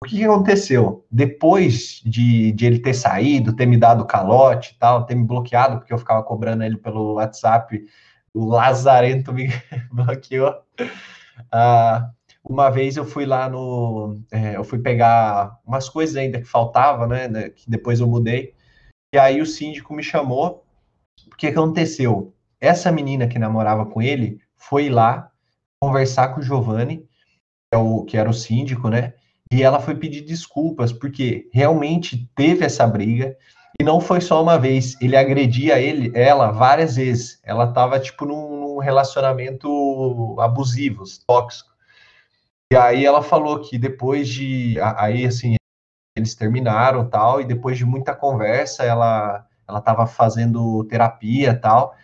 O que, que aconteceu? Depois de, de, ele ter saído, ter me dado calote e tal, ter me bloqueado, porque eu ficava cobrando ele pelo WhatsApp, o Lazarento me bloqueou. Uh, uma vez eu fui lá no. É, eu fui pegar umas coisas ainda que faltava, né, né? Que depois eu mudei. E aí o síndico me chamou. O que aconteceu? Essa menina que namorava com ele foi lá conversar com o Giovanni, que, é o, que era o síndico, né? E ela foi pedir desculpas, porque realmente teve essa briga, e não foi só uma vez, ele agredia ele, ela várias vezes. Ela tava, tipo, num, num relacionamento abusivo, tóxico. E aí ela falou que depois de. Aí, assim, eles terminaram tal, e depois de muita conversa, ela, ela tava fazendo terapia tal.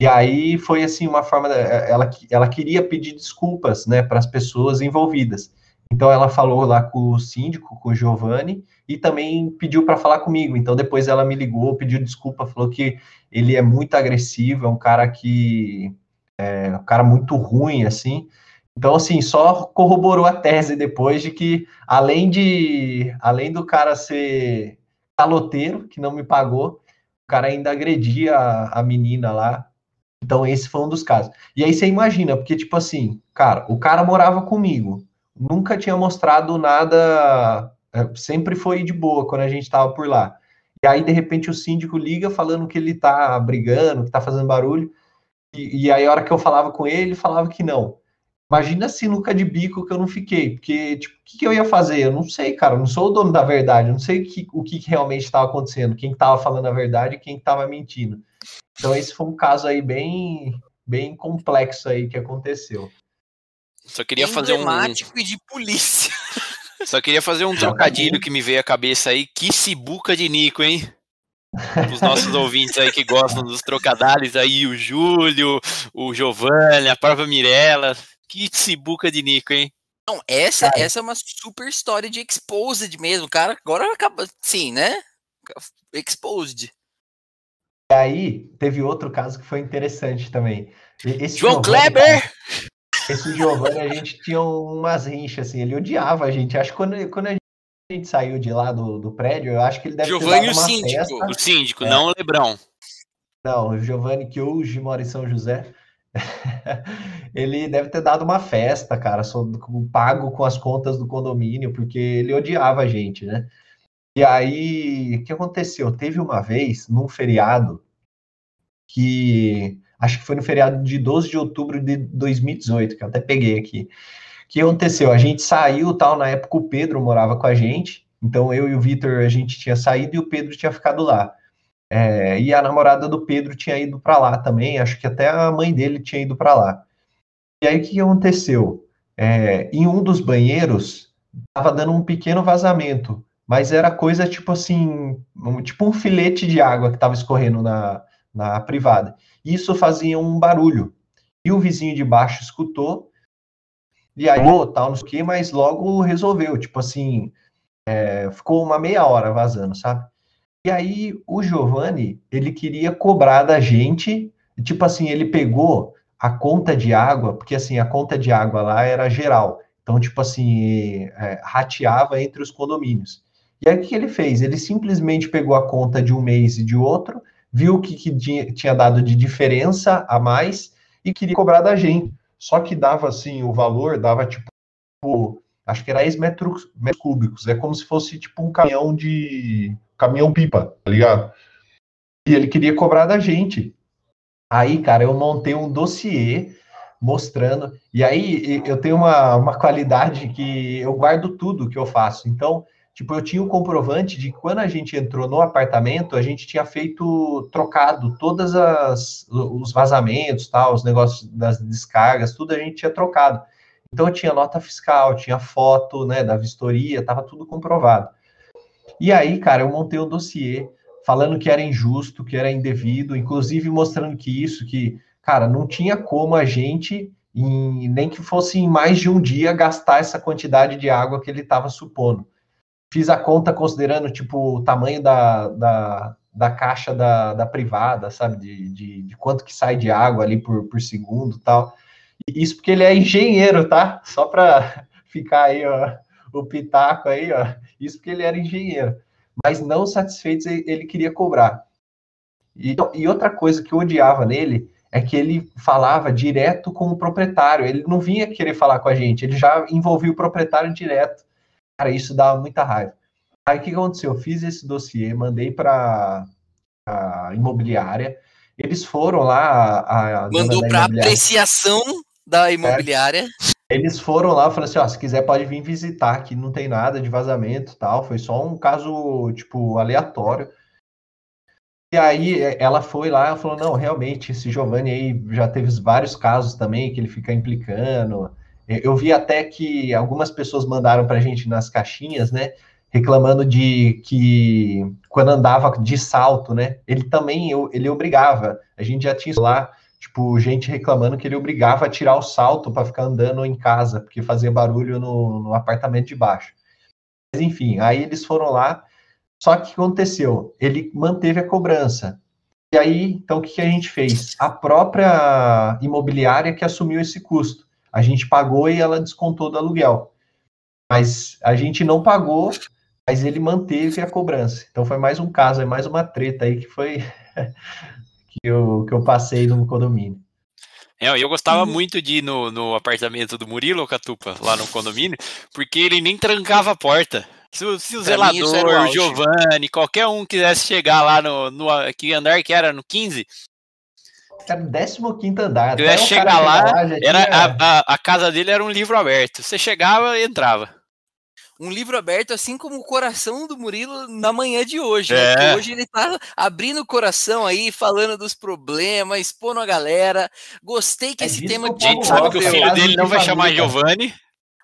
E aí foi assim uma forma, eh, ela, ela queria pedir desculpas, né, para as pessoas envolvidas. Então ela falou lá com o síndico, com o Giovanni, e também pediu para falar comigo. Então depois ela me ligou, pediu desculpa, falou que ele é muito agressivo, é um cara que é um cara muito ruim assim. Então assim, só corroborou a tese depois de que além de além do cara ser caloteiro, que não me pagou, o cara ainda agredia a, a menina lá então, esse foi um dos casos. E aí você imagina, porque, tipo assim, cara, o cara morava comigo, nunca tinha mostrado nada, é, sempre foi de boa quando a gente tava por lá. E aí, de repente, o síndico liga falando que ele tá brigando, que tá fazendo barulho, e, e aí, a hora que eu falava com ele, ele falava que não. Imagina se nunca de bico que eu não fiquei, porque, tipo, o que, que, eu ia fazer? Eu não sei, cara, eu não sou o dono da verdade, eu não sei que, o que realmente estava acontecendo, quem estava falando a verdade e quem estava mentindo. Então, esse foi um caso aí bem, bem complexo aí que aconteceu. Só queria fazer um. e de polícia. Só queria fazer um trocadilho que me veio à cabeça aí. Que cibuca de Nico, hein? Os nossos ouvintes aí que gostam dos trocadilhos aí, o Júlio, o Giovanni, a própria Mirella. Que cibuca de Nico, hein? Não, essa, essa é uma super história de exposed mesmo, cara. Agora acaba, sim, né? Exposed. E aí, teve outro caso que foi interessante também. Esse João Kleber! esse Giovanni, a gente tinha umas rinchas, assim, ele odiava a gente. Acho que quando, quando a gente saiu de lá do, do prédio, eu acho que ele deve Giovanni ter dado uma o síndico, festa. o síndico, é. não o Lebrão. Não, o Giovanni, que hoje mora em São José, ele deve ter dado uma festa, cara, só, pago com as contas do condomínio, porque ele odiava a gente, né? E aí, o que aconteceu? Teve uma vez, num feriado, que acho que foi no feriado de 12 de outubro de 2018, que eu até peguei aqui. O que aconteceu? A gente saiu, tal, na época o Pedro morava com a gente, então eu e o Vitor, a gente tinha saído e o Pedro tinha ficado lá. É, e a namorada do Pedro tinha ido para lá também, acho que até a mãe dele tinha ido para lá. E aí o que aconteceu? É, em um dos banheiros, estava dando um pequeno vazamento, mas era coisa tipo assim, um, tipo um filete de água que estava escorrendo na, na privada. Isso fazia um barulho. E o vizinho de baixo escutou, e aí, oh, tal, não sei o que, mas logo resolveu, tipo assim, é, ficou uma meia hora vazando, sabe? E aí o Giovanni, ele queria cobrar da gente, tipo assim, ele pegou a conta de água, porque assim, a conta de água lá era geral. Então, tipo assim, é, rateava entre os condomínios. E aí o que ele fez? Ele simplesmente pegou a conta de um mês e de outro, viu o que, que tinha, dado de diferença a mais e queria cobrar da gente. Só que dava assim, o valor dava tipo, acho que era 10 metros, metros cúbicos. É como se fosse tipo um caminhão de caminhão pipa, tá ligado? E ele queria cobrar da gente. Aí, cara, eu montei um dossiê mostrando. E aí eu tenho uma, uma qualidade que eu guardo tudo que eu faço. Então, tipo, eu tinha o um comprovante de que quando a gente entrou no apartamento, a gente tinha feito, trocado todas as os vazamentos, tal, os negócios das descargas, tudo a gente tinha trocado. Então eu tinha nota fiscal, tinha foto, né, da vistoria, tava tudo comprovado. E aí, cara, eu montei um dossiê falando que era injusto, que era indevido, inclusive mostrando que isso, que, cara, não tinha como a gente, em, nem que fosse em mais de um dia, gastar essa quantidade de água que ele estava supondo. Fiz a conta considerando, tipo, o tamanho da, da, da caixa da, da privada, sabe, de, de, de, quanto que sai de água ali por, por segundo tal. Isso porque ele é engenheiro, tá? Só para ficar aí, ó, o pitaco aí, ó. Isso porque ele era engenheiro. Mas não satisfeito, ele queria cobrar. E, e outra coisa que eu odiava nele é que ele falava direto com o proprietário. Ele não vinha querer falar com a gente, ele já envolvia o proprietário direto. Cara, isso dava muita raiva. Aí o que aconteceu? Eu fiz esse dossiê, mandei para a imobiliária. Eles foram lá. A, a Mandou para apreciação da imobiliária. Eles foram lá e falaram assim: ó, se quiser pode vir visitar, que não tem nada de vazamento tal. Foi só um caso, tipo, aleatório. E aí ela foi lá e falou: não, realmente, esse Giovanni aí já teve vários casos também que ele fica implicando. Eu vi até que algumas pessoas mandaram para a gente nas caixinhas, né? Reclamando de que quando andava de salto, né? Ele também ele obrigava. A gente já tinha lá Tipo, gente reclamando que ele obrigava a tirar o salto para ficar andando em casa, porque fazia barulho no, no apartamento de baixo. Mas enfim, aí eles foram lá. Só que o que aconteceu? Ele manteve a cobrança. E aí, então, o que, a gente fez? A própria imobiliária que assumiu esse custo. A gente pagou e ela descontou do aluguel. Mas a gente não pagou, mas ele manteve a cobrança. Então foi mais um caso, é mais uma treta aí que foi que eu, que eu passei no condomínio. É, eu gostava uhum. muito de ir no, no apartamento do Murilo Catupa, lá no condomínio, porque ele nem trancava a porta. Se, se o pra zelador, o Giovanni, qualquer um quisesse chegar lá no, no que andar que era no 15, era o 15 andar. Eu ia chegar lá, lá era, tinha... a, a, a, casa dele era um livro aberto. Você chegava e entrava um livro aberto, assim como o coração do Murilo na manhã de hoje. Né? É. Né? Hoje ele tá abrindo o coração aí, falando dos problemas, expondo a galera. Gostei que é esse tema. A gente sabe que o filho dele não vai chamar Giovanni.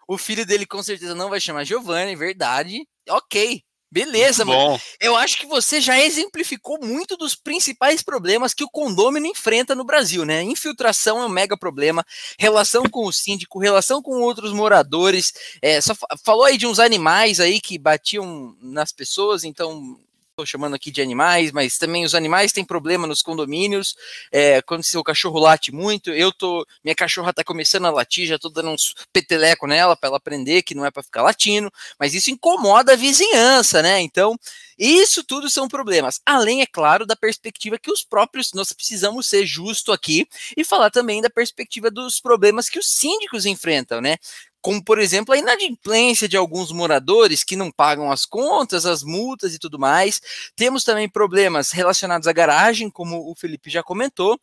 O filho dele com certeza não vai chamar Giovanni, verdade. Ok, Beleza, Bom. mano. Eu acho que você já exemplificou muito dos principais problemas que o condômino enfrenta no Brasil, né? Infiltração é um mega problema, relação com o síndico, relação com outros moradores. É, só falou aí de uns animais aí que batiam nas pessoas, então estou chamando aqui de animais, mas também os animais têm problema nos condomínios. É, quando seu cachorro late muito, eu tô. Minha cachorra está começando a latir, já estou dando uns peteleco nela para ela aprender que não é para ficar latindo, mas isso incomoda a vizinhança, né? Então, isso tudo são problemas. Além, é claro, da perspectiva que os próprios. Nós precisamos ser justo aqui e falar também da perspectiva dos problemas que os síndicos enfrentam, né? Como por exemplo a inadimplência de alguns moradores que não pagam as contas, as multas e tudo mais. Temos também problemas relacionados à garagem, como o Felipe já comentou,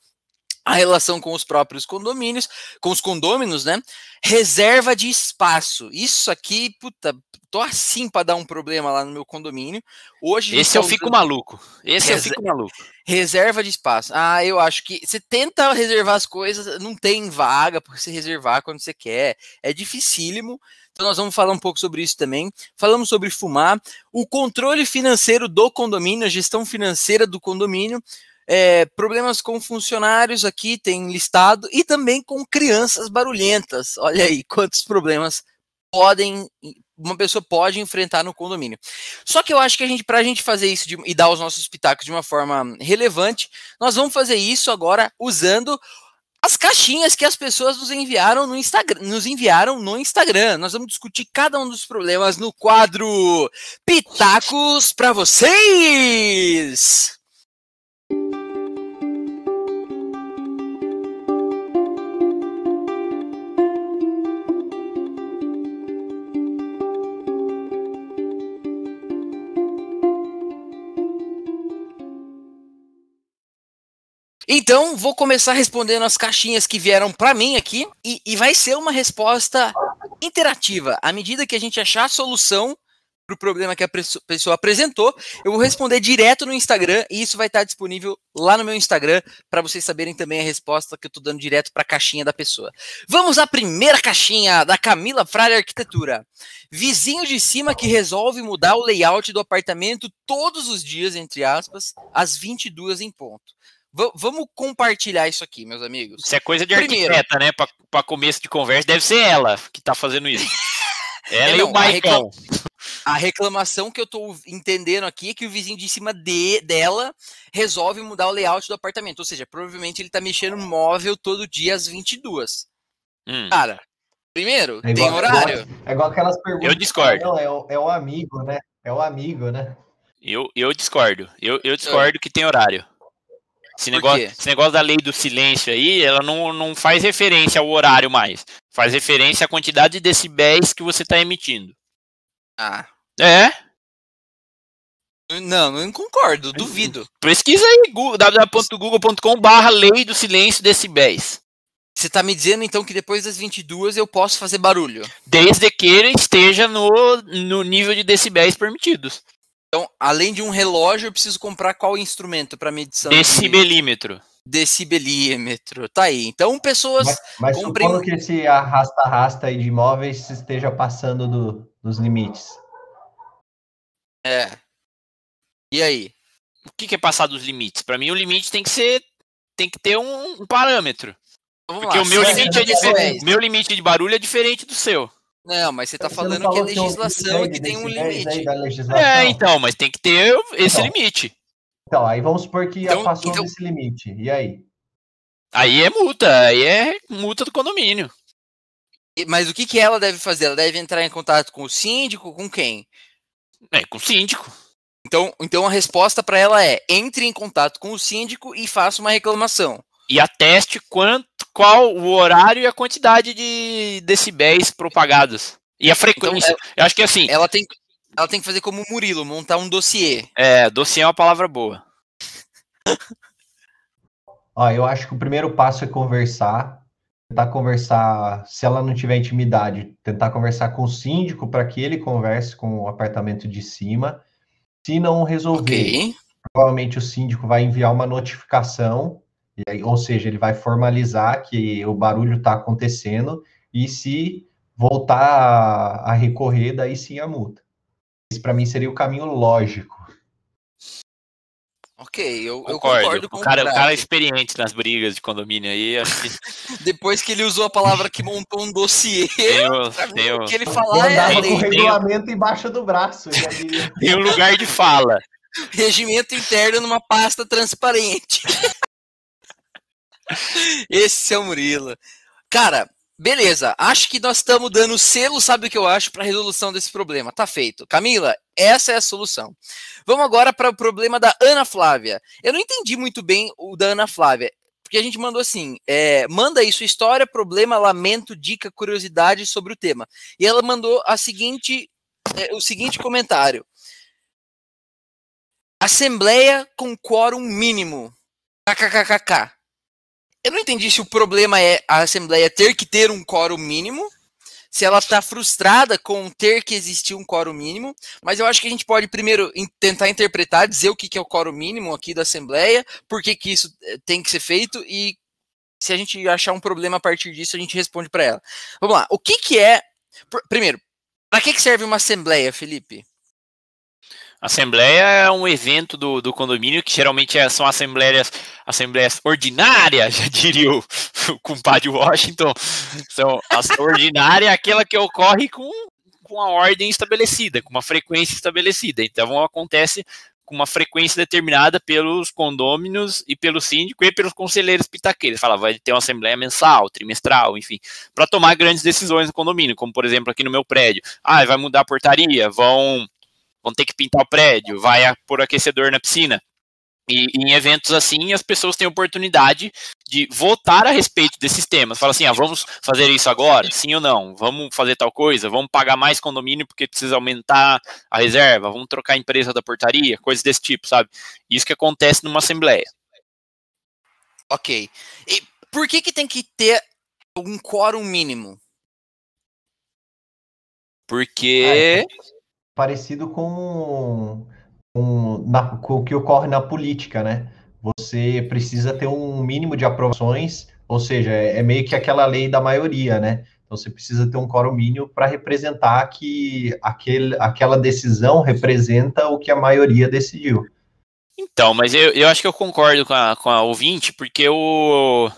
a relação com os próprios condomínios, com os condôminos, né? Reserva de espaço. Isso aqui, puta, tô assim para dar um problema lá no meu condomínio. Hoje Esse eu fico maluco. Esse Reser... eu fico maluco. Reserva de espaço. Ah, eu acho que você tenta reservar as coisas, não tem vaga para você reservar quando você quer. É dificílimo. Então nós vamos falar um pouco sobre isso também. Falamos sobre fumar, o controle financeiro do condomínio, a gestão financeira do condomínio. É, problemas com funcionários aqui tem listado e também com crianças barulhentas. Olha aí quantos problemas podem uma pessoa pode enfrentar no condomínio. Só que eu acho que a gente, para a gente fazer isso de, e dar os nossos pitacos de uma forma relevante, nós vamos fazer isso agora usando as caixinhas que as pessoas nos enviaram no Instagram, nos enviaram no Instagram. Nós vamos discutir cada um dos problemas no quadro Pitacos para vocês. Então, vou começar respondendo as caixinhas que vieram para mim aqui e, e, vai ser uma resposta interativa. À medida que a gente achar a solução para o problema que a pessoa apresentou, eu vou responder direto no Instagram e isso vai estar disponível lá no meu Instagram para vocês saberem também a resposta que eu estou dando direto para a caixinha da pessoa. Vamos à primeira caixinha da Camila Frade Arquitetura. Vizinho de cima que resolve mudar o layout do apartamento todos os dias, entre aspas, às 22 em ponto. V vamos compartilhar isso aqui, meus amigos. Isso é coisa de Primeiro, arquiteta, né? Para começo de conversa, deve ser ela que está fazendo isso. ela e o Maicon. A reclamação que eu estou entendendo aqui é que o vizinho de cima de, dela resolve mudar o layout do apartamento. Ou seja, provavelmente ele está mexendo no móvel todo dia às 22. Hum. Cara, primeiro, é igual, tem horário. É igual, é igual, aquelas perguntas. Eu discordo. Não, é, o, é o amigo, né? É o amigo, né? Eu, eu discordo. Eu, eu discordo que tem horário. Esse negócio, esse negócio da lei do silêncio aí, ela não, não faz referência ao horário mais. Faz referência à quantidade de decibéis que você está emitindo. Ah. É? Não, não concordo, duvido. Pesquisa aí, www.google.com barra lei do silêncio decibéis. Você está me dizendo então que depois das 22 eu posso fazer barulho? Desde que ele esteja no, no nível de decibéis permitidos. Então, além de um relógio, eu preciso comprar qual instrumento para medição? Decibelímetro. De... Decibelímetro. Tá aí. Então, pessoas. Mas, mas comprem... supondo que esse arrasta-arrasta aí de imóveis esteja passando do, dos limites. É. E aí? O que, que é passar dos limites? Para mim, o limite tem que ser. Tem que ter um, um parâmetro. Vamos Porque lá, o meu limite, é diferente. meu limite de barulho é diferente do seu. Não, mas você está falando que é legislação e que tem um limite. É, então, mas tem que ter esse então, passou Então, aí vamos supor que então, passou então, desse limite. E aí? Aí é multa, aí é multa do condomínio. Mas o que, que ela deve fazer? Ela deve entrar em contato com o síndico, com quem? É, com o síndico. Então, então a resposta para ela é: entre em contato com o síndico e faça uma reclamação. E ateste quanto qual o horário e a quantidade de decibéis propagados. E a frequência. Então, eu acho que assim. Ela tem, ela tem que fazer como o Murilo, montar um dossiê. É, dossiê é uma palavra boa. Ó, eu acho que o primeiro passo é conversar. Tentar conversar, se ela não tiver intimidade, tentar conversar com o síndico para que ele converse com o apartamento de cima. Se não resolver, okay. provavelmente o síndico vai enviar uma notificação Aí, ou seja, ele vai formalizar que o barulho está acontecendo e se voltar a, a, recorrer, daí sim a multa. Esse para mim seria o caminho lógico. Ok, eu concordo. Eu concordo o, cara, o, cara, é experiente nas brigas de condomínio aí. Que... Depois que ele usou a palavra que montou um dossiê, o, que ele falar é com o regulamento embaixo do braço. Tem um lugar de fala. Regimento interno numa pasta transparente. Esse é o Murilo. Cara, beleza. Acho que nós estamos dando selo, sabe o que eu acho, para a resolução desse problema. Tá feito. Camila, essa é a solução. Vamos agora para o problema da Ana Flávia. Eu não entendi muito bem o da Ana Flávia. Porque a gente mandou assim: é, manda aí sua história, problema, lamento, dica, curiosidade sobre o tema. E ela mandou a seguinte, é, o seguinte comentário: Assembleia com quórum mínimo. KKKKK. Eu não entendi se o problema é a Assembleia ter que ter um quórum mínimo, se ela está frustrada com ter que existir um quórum mínimo, mas eu acho que a gente pode primeiro tentar interpretar, dizer o que, é o quórum mínimo aqui da Assembleia, por que, que isso eh, tem que ser feito e se a gente achar um problema a partir disso, a gente responde para ela. Vamos lá, o que, que é. Primeiro, para que, que serve uma Assembleia, Felipe? Assembleia é um evento do, do condomínio que geralmente é, são assembleias, assembleias ordinárias, já diria o, o compadre Washington. São as ordinária aquela que ocorre com, com a ordem estabelecida, com uma frequência estabelecida. Então acontece com uma frequência determinada pelos condôminos e pelo síndico e pelos conselheiros pitaqueiros. Fala, vai ter uma assembleia mensal, trimestral, enfim, para tomar grandes decisões no condomínio, como por exemplo aqui no meu prédio. Ah, vai mudar a portaria, vão vão ter que pintar o prédio, vai pôr aquecedor na piscina. E em eventos assim, as pessoas têm oportunidade de votar a respeito desses temas. Fala assim, ah, vamos fazer isso agora? Sim ou não? Vamos fazer tal coisa? Vamos pagar mais condomínio porque precisa aumentar a reserva? Vamos trocar a empresa da portaria? Coisas desse tipo, sabe? Isso que acontece numa assembleia. Ok. E por que que tem que ter um quórum mínimo? Porque... Ah, parecido com, com, na, com o que ocorre na política, né? Você precisa ter um mínimo de aprovações, ou seja, é, é meio que aquela lei da maioria, né? Então você precisa ter um quórum mínimo para representar que aquele, aquela decisão representa o que a maioria decidiu. Então, mas eu, eu acho que eu concordo com a, com a ouvinte, porque o,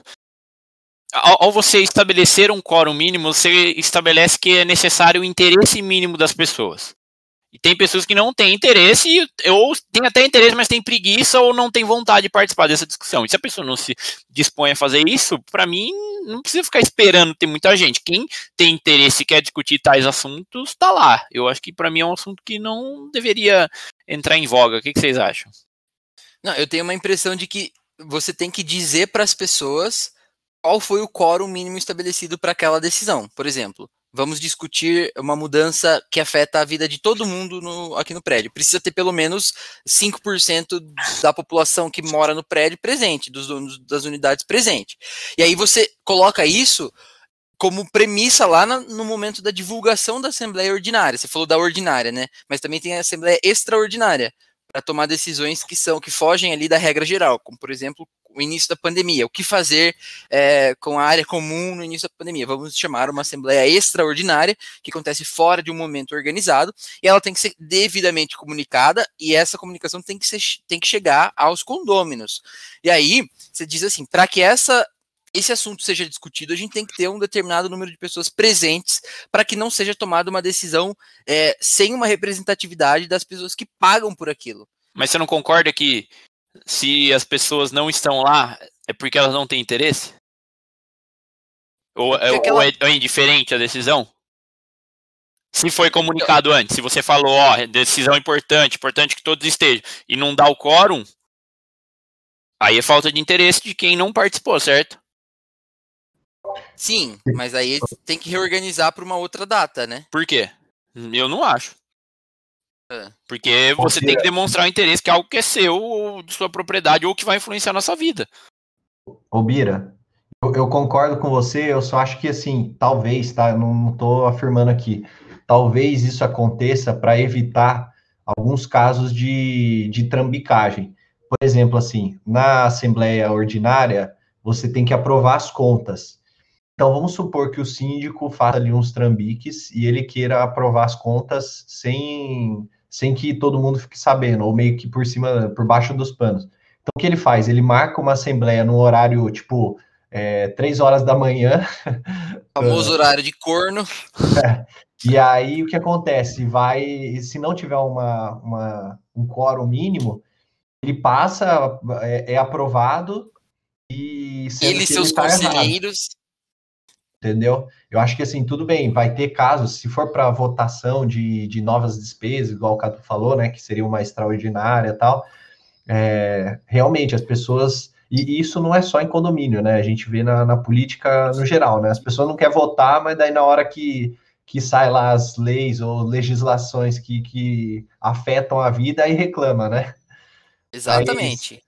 ao, ao, você estabelecer um quórum mínimo, você estabelece que é necessário o interesse mínimo das pessoas. E tem pessoas que não têm interesse, ou tem até interesse, mas tem preguiça ou não tem vontade de participar dessa discussão. E se a pessoa não se dispõe a fazer isso, para mim, não precisa ficar esperando ter muita gente. Quem tem interesse e quer discutir tais assuntos, está lá. Eu acho que para mim é um assunto que não deveria entrar em voga. O que, que vocês acham? Não, eu tenho uma impressão de que você tem que dizer para as pessoas qual foi o quórum mínimo estabelecido para aquela decisão. Por exemplo, vamos discutir uma mudança que afeta a vida de todo mundo no, aqui no prédio. Precisa ter pelo menos 5% da população que mora no prédio presente, dos donos das unidades presente. E aí você coloca isso como premissa lá no, no momento da divulgação da Assembleia Ordinária. Você falou da ordinária, né? Mas também tem a Assembleia Extraordinária para tomar decisões que são que fogem ali da regra geral, como por exemplo o início da pandemia. O que fazer é, com a área comum no início da pandemia? Vamos chamar uma assembleia extraordinária, que acontece fora de um momento organizado, e ela tem que ser devidamente comunicada, e essa comunicação tem que, ser, tem que chegar aos condôminos. E aí, você diz assim, para que essa esse assunto seja discutido, a gente tem que ter um determinado número de pessoas presentes para que não seja tomada uma decisão é, sem uma representatividade das pessoas que pagam por aquilo. Mas você não concorda que se as pessoas não estão lá, é porque elas não têm interesse? Ou, é, aquela... ou é, é indiferente a decisão? Se foi comunicado antes, se você falou, ó, decisão importante, importante que todos estejam, e não dá o quórum, aí é falta de interesse de quem não participou, certo? Sim, mas aí tem que reorganizar para uma outra data, né? Por quê? Eu não acho. É. Porque você tem que demonstrar o interesse que é algo que é seu, ou de sua propriedade, ou que vai influenciar na sua vida. Ô, Bira, eu, eu, concordo com você, eu só acho que, assim, talvez, tá? Não estou afirmando aqui. Talvez isso aconteça para evitar alguns casos de, de trambicagem. Por exemplo, assim, na Assembleia Ordinária, você tem que aprovar as contas. Então, vamos supor que o síndico faça ali uns trambiques e ele queira aprovar as contas sem sem que todo mundo fique sabendo, ou meio que por cima, por baixo dos panos. Então, o que ele faz? Ele marca uma assembleia no horário, tipo, é, três horas da manhã. famoso horário de corno. É, e aí, o que acontece? Vai, se não tiver uma, uma um quórum mínimo, ele passa, é, é aprovado e... Ele e seus tá conselheiros... Errado entendeu? Eu acho que assim, tudo bem, vai ter casos, se for para votação de, de novas despesas, igual o Cato falou, né, que seria uma extraordinária e tal, é, realmente as pessoas, e isso não é só em condomínio, né, a gente vê na, na política no geral, né, as pessoas não querem votar, mas daí na hora que, que sai lá as leis ou legislações que, que afetam a vida, aí reclama, né? Exatamente. Aí,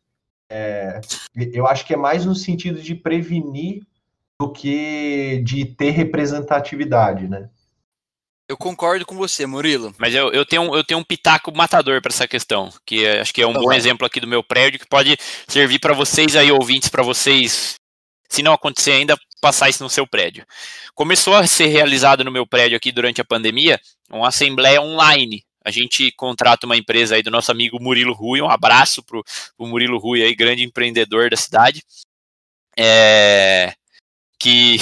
é, eu acho que é mais no sentido de prevenir do que de ter representatividade, né? Eu concordo com você, Murilo. Mas eu, eu, tenho, eu tenho um pitaco matador para essa questão, que é, acho que é um tá bom exemplo aqui do meu prédio, que pode servir para vocês aí, ouvintes, para vocês, se não acontecer ainda, passar isso no seu prédio. Começou a ser realizado no meu prédio aqui durante a pandemia uma assembleia online. A gente contrata uma empresa aí do nosso amigo Murilo Rui, um abraço para o Murilo Rui aí, grande empreendedor da cidade. É, que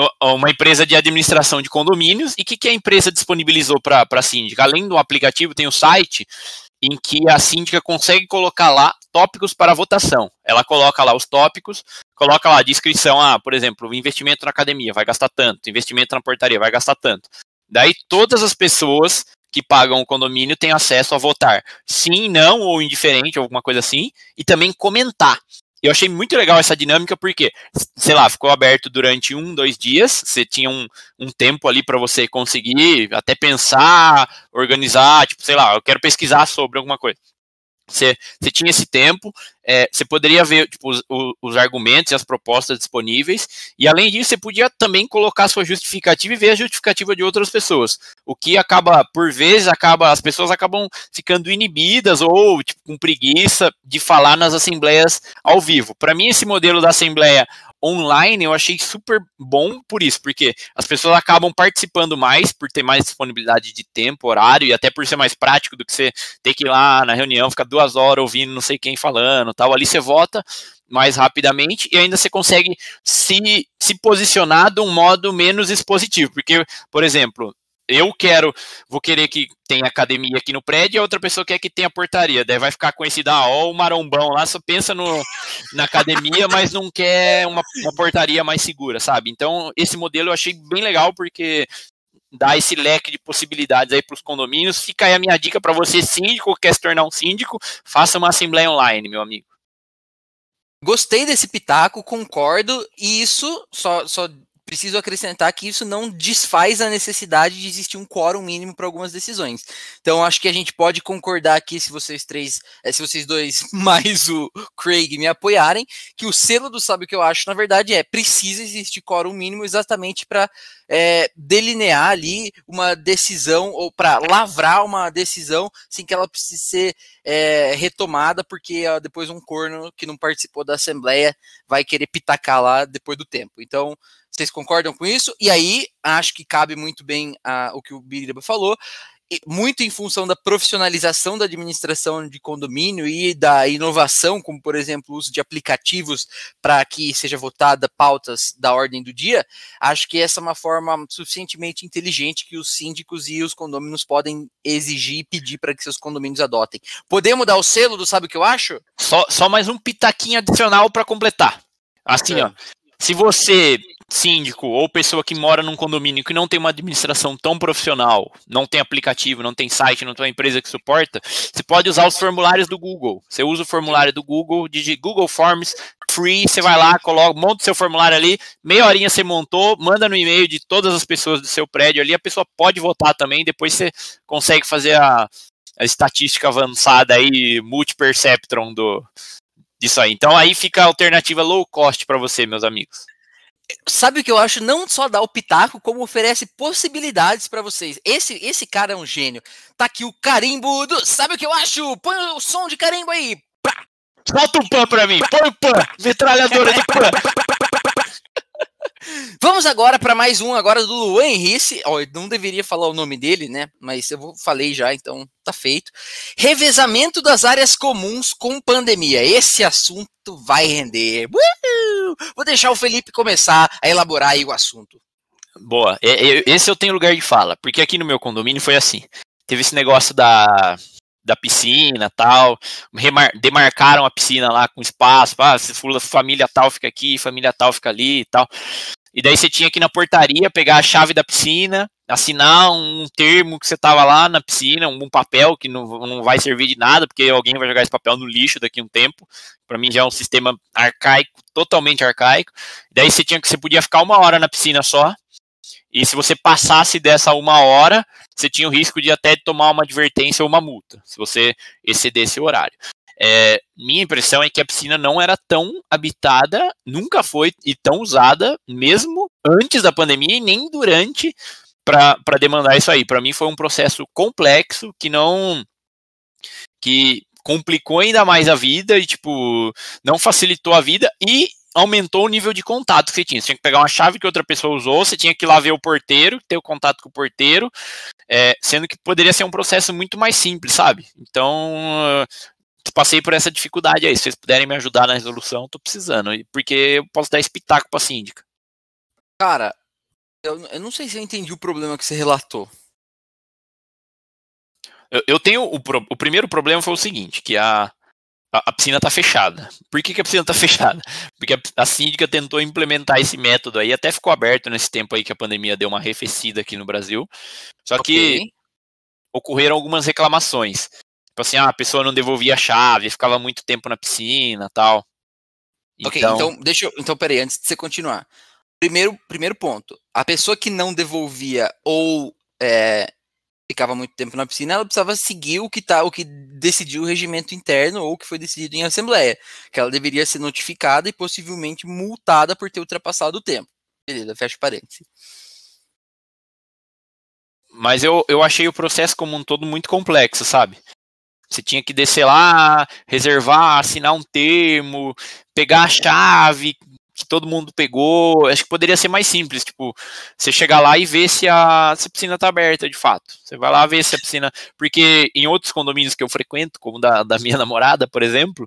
uma empresa de administração de condomínios e que, que a empresa disponibilizou para a síndica? Além do aplicativo, tem o site em que a síndica consegue colocar lá tópicos para votação. Ela coloca lá os tópicos, coloca lá a descrição, ah, por exemplo, investimento na academia vai gastar tanto, investimento na portaria vai gastar tanto. Daí todas as pessoas que pagam o condomínio têm acesso a votar sim, não ou indiferente, alguma coisa assim, e também comentar eu achei muito legal essa dinâmica porque, sei lá, ficou aberto durante um, dois dias. Você tinha um, um tempo ali para você conseguir até pensar, organizar, tipo, sei lá, eu quero pesquisar sobre alguma coisa. Você, você tinha esse tempo, é, você poderia ver tipo, os, os, argumentos e as propostas disponíveis, e além disso, você podia também colocar sua justificativa e ver a justificativa de outras pessoas. O que acaba, por vezes, acaba, as pessoas acabam ficando inibidas ou tipo, com preguiça de falar nas assembleias ao vivo. Para mim, esse modelo da assembleia online eu achei super bom por isso, porque as pessoas acabam participando mais por ter mais disponibilidade de tempo, horário e até por ser mais prático do que você ter que ir lá na reunião, ficar duas horas ouvindo não sei quem falando, tal. Ali você vota mais rapidamente e ainda você consegue se, se posicionar de um modo menos expositivo, porque, por exemplo, eu quero, vou querer que tenha academia aqui no prédio e a outra pessoa quer que tenha portaria. Daí vai ficar conhecida, ah, ó, o marombão lá só pensa no, na academia, mas não quer uma, uma portaria mais segura, sabe? Então, esse modelo eu achei bem legal porque dá esse leque de possibilidades aí para os condomínios. Fica aí a minha dica para você, síndico, que quer se tornar um síndico, faça uma assembleia online, meu amigo. Gostei desse pitaco, concordo, e isso só, só preciso acrescentar que isso não desfaz a necessidade de existir um quórum mínimo para algumas decisões. Então, acho que a gente pode concordar aqui, se vocês três, eh, se vocês dois mais o Craig me apoiarem, que o selo do Sabe o que eu acho, na verdade, é precisa existir quórum mínimo exatamente para é, delinear ali uma decisão ou para lavrar uma decisão sem que ela precise ser é, retomada, porque ó, depois um corno que não participou da Assembleia vai querer pitacar lá depois do tempo. Então, vocês concordam com isso? E aí, acho que cabe muito bem a, o que o Biriba falou muito em função da profissionalização da administração de condomínio e da inovação, como por exemplo o uso de aplicativos para que seja votada pautas da ordem do dia, acho que essa é uma forma suficientemente inteligente que os síndicos e os condôminos podem exigir e pedir para que seus condomínios adotem. Podemos dar o selo do sabe o que eu acho? Só, só mais um pitaquinho adicional para completar. Assim, ó, se você síndico ou pessoa que mora num condomínio que não tem uma administração tão profissional, não tem aplicativo, não tem site, não tem uma empresa que suporta, você pode usar os formulários do Google. Você usa o formulário do Google, de Google Forms, free, você vai lá, coloca, monta o seu formulário ali, meia horinha você montou, manda no e-mail de todas as pessoas do seu prédio ali, a pessoa pode votar também, depois você consegue fazer a, a estatística avançada aí, multi-perceptron do disso aí. Então aí fica a alternativa low cost para você, meus amigos sabe o que eu acho? Não só dá o pitaco, como oferece possibilidades para vocês. Esse esse cara é um gênio. Tá aqui o carimbo do. Sabe o que eu acho? Põe o som de carimbo aí. Pá. Solta um pã pra mim. Põe o pã. Metralhadora de pã. Vamos agora para mais um agora do Luan Henrique. Oh, eu não deveria falar o nome dele, né? Mas eu falei já, então tá feito. Revezamento das áreas comuns com pandemia. Esse assunto vai render. Vou deixar o Felipe começar a elaborar aí o assunto. Boa. Esse eu tenho lugar de fala, porque aqui no meu condomínio foi assim. Teve esse negócio da da piscina tal, demarcaram a piscina lá com espaço, ah, se família tal fica aqui, família tal fica ali e tal. E daí você tinha que ir na portaria pegar a chave da piscina, assinar um termo que você estava lá na piscina, um papel que não, não vai servir de nada, porque alguém vai jogar esse papel no lixo daqui a um tempo. Para mim já é um sistema arcaico, totalmente arcaico. Daí você tinha que você podia ficar uma hora na piscina só. E se você passasse dessa uma hora, você tinha o risco de até tomar uma advertência ou uma multa, se você excedesse o horário. É, minha impressão é que a piscina não era tão habitada, nunca foi e tão usada, mesmo antes da pandemia e nem durante, para demandar isso aí. Para mim foi um processo complexo que não. que complicou ainda mais a vida e, tipo, não facilitou a vida e aumentou o nível de contato que você tinha. Você tinha que pegar uma chave que outra pessoa usou, você tinha que ir lá ver o porteiro, ter o contato com o porteiro, é, sendo que poderia ser um processo muito mais simples, sabe? Então, passei por essa dificuldade aí. Se vocês puderem me ajudar na resolução, tô precisando. Porque eu posso dar espetáculo pra síndica. Cara, eu, eu não sei se eu entendi o problema que você relatou. Eu, eu tenho. O, o primeiro problema foi o seguinte: que a, a, piscina tá fechada. Por que, que, a piscina tá fechada? Porque a, a síndica tentou implementar esse método aí, até ficou aberto nesse tempo aí que a pandemia deu uma arrefecida aqui no Brasil. Só okay. que ocorreram algumas reclamações. Tipo assim, ah, a pessoa não devolvia a chave, ficava muito tempo na piscina tal. Ok, então, então deixa eu. Então, peraí, antes de você continuar. Primeiro, primeiro ponto. A pessoa que não devolvia ou é, ficava muito tempo na piscina, ela precisava seguir o que tá, o que decidiu o regimento interno ou o que foi decidido em assembleia. Que ela deveria ser notificada e possivelmente multada por ter ultrapassado o tempo. Beleza, fecha parênteses. Mas eu, eu achei o processo como um todo muito complexo, sabe? Você tinha que descer lá, reservar, assinar um termo, pegar a chave que todo mundo pegou. Acho que poderia ser mais simples, tipo, você chegar lá e ver se a, se a piscina está aberta de fato. Você vai lá ver se a piscina. Porque em outros condomínios que eu frequento, como da, da minha namorada, por exemplo,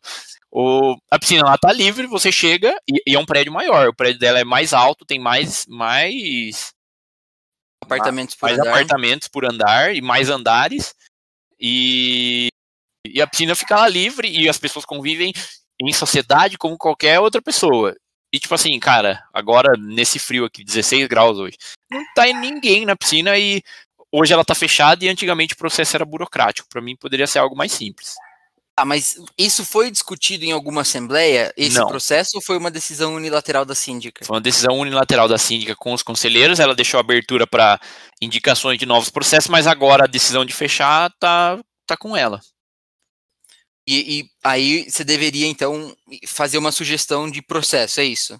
o, a piscina lá tá livre, você chega e, e, é um prédio maior. O prédio dela é mais alto, tem mais. mais apartamentos por mais andar. apartamentos por andar e mais andares. E e a piscina fica lá livre e as pessoas convivem em sociedade como qualquer outra pessoa. E tipo assim, cara, agora nesse frio aqui, 16 graus hoje, não tá ninguém na piscina e hoje ela tá fechada e antigamente o processo era burocrático. Para mim poderia ser algo mais simples. Ah, mas isso foi discutido em alguma assembleia, esse não. processo, ou foi uma decisão unilateral da síndica? Foi uma decisão unilateral da síndica com os conselheiros, ela deixou abertura para indicações de novos processos, mas agora a decisão de fechar tá, tá com ela. E, e, aí você deveria, então, fazer uma sugestão de processo, é isso?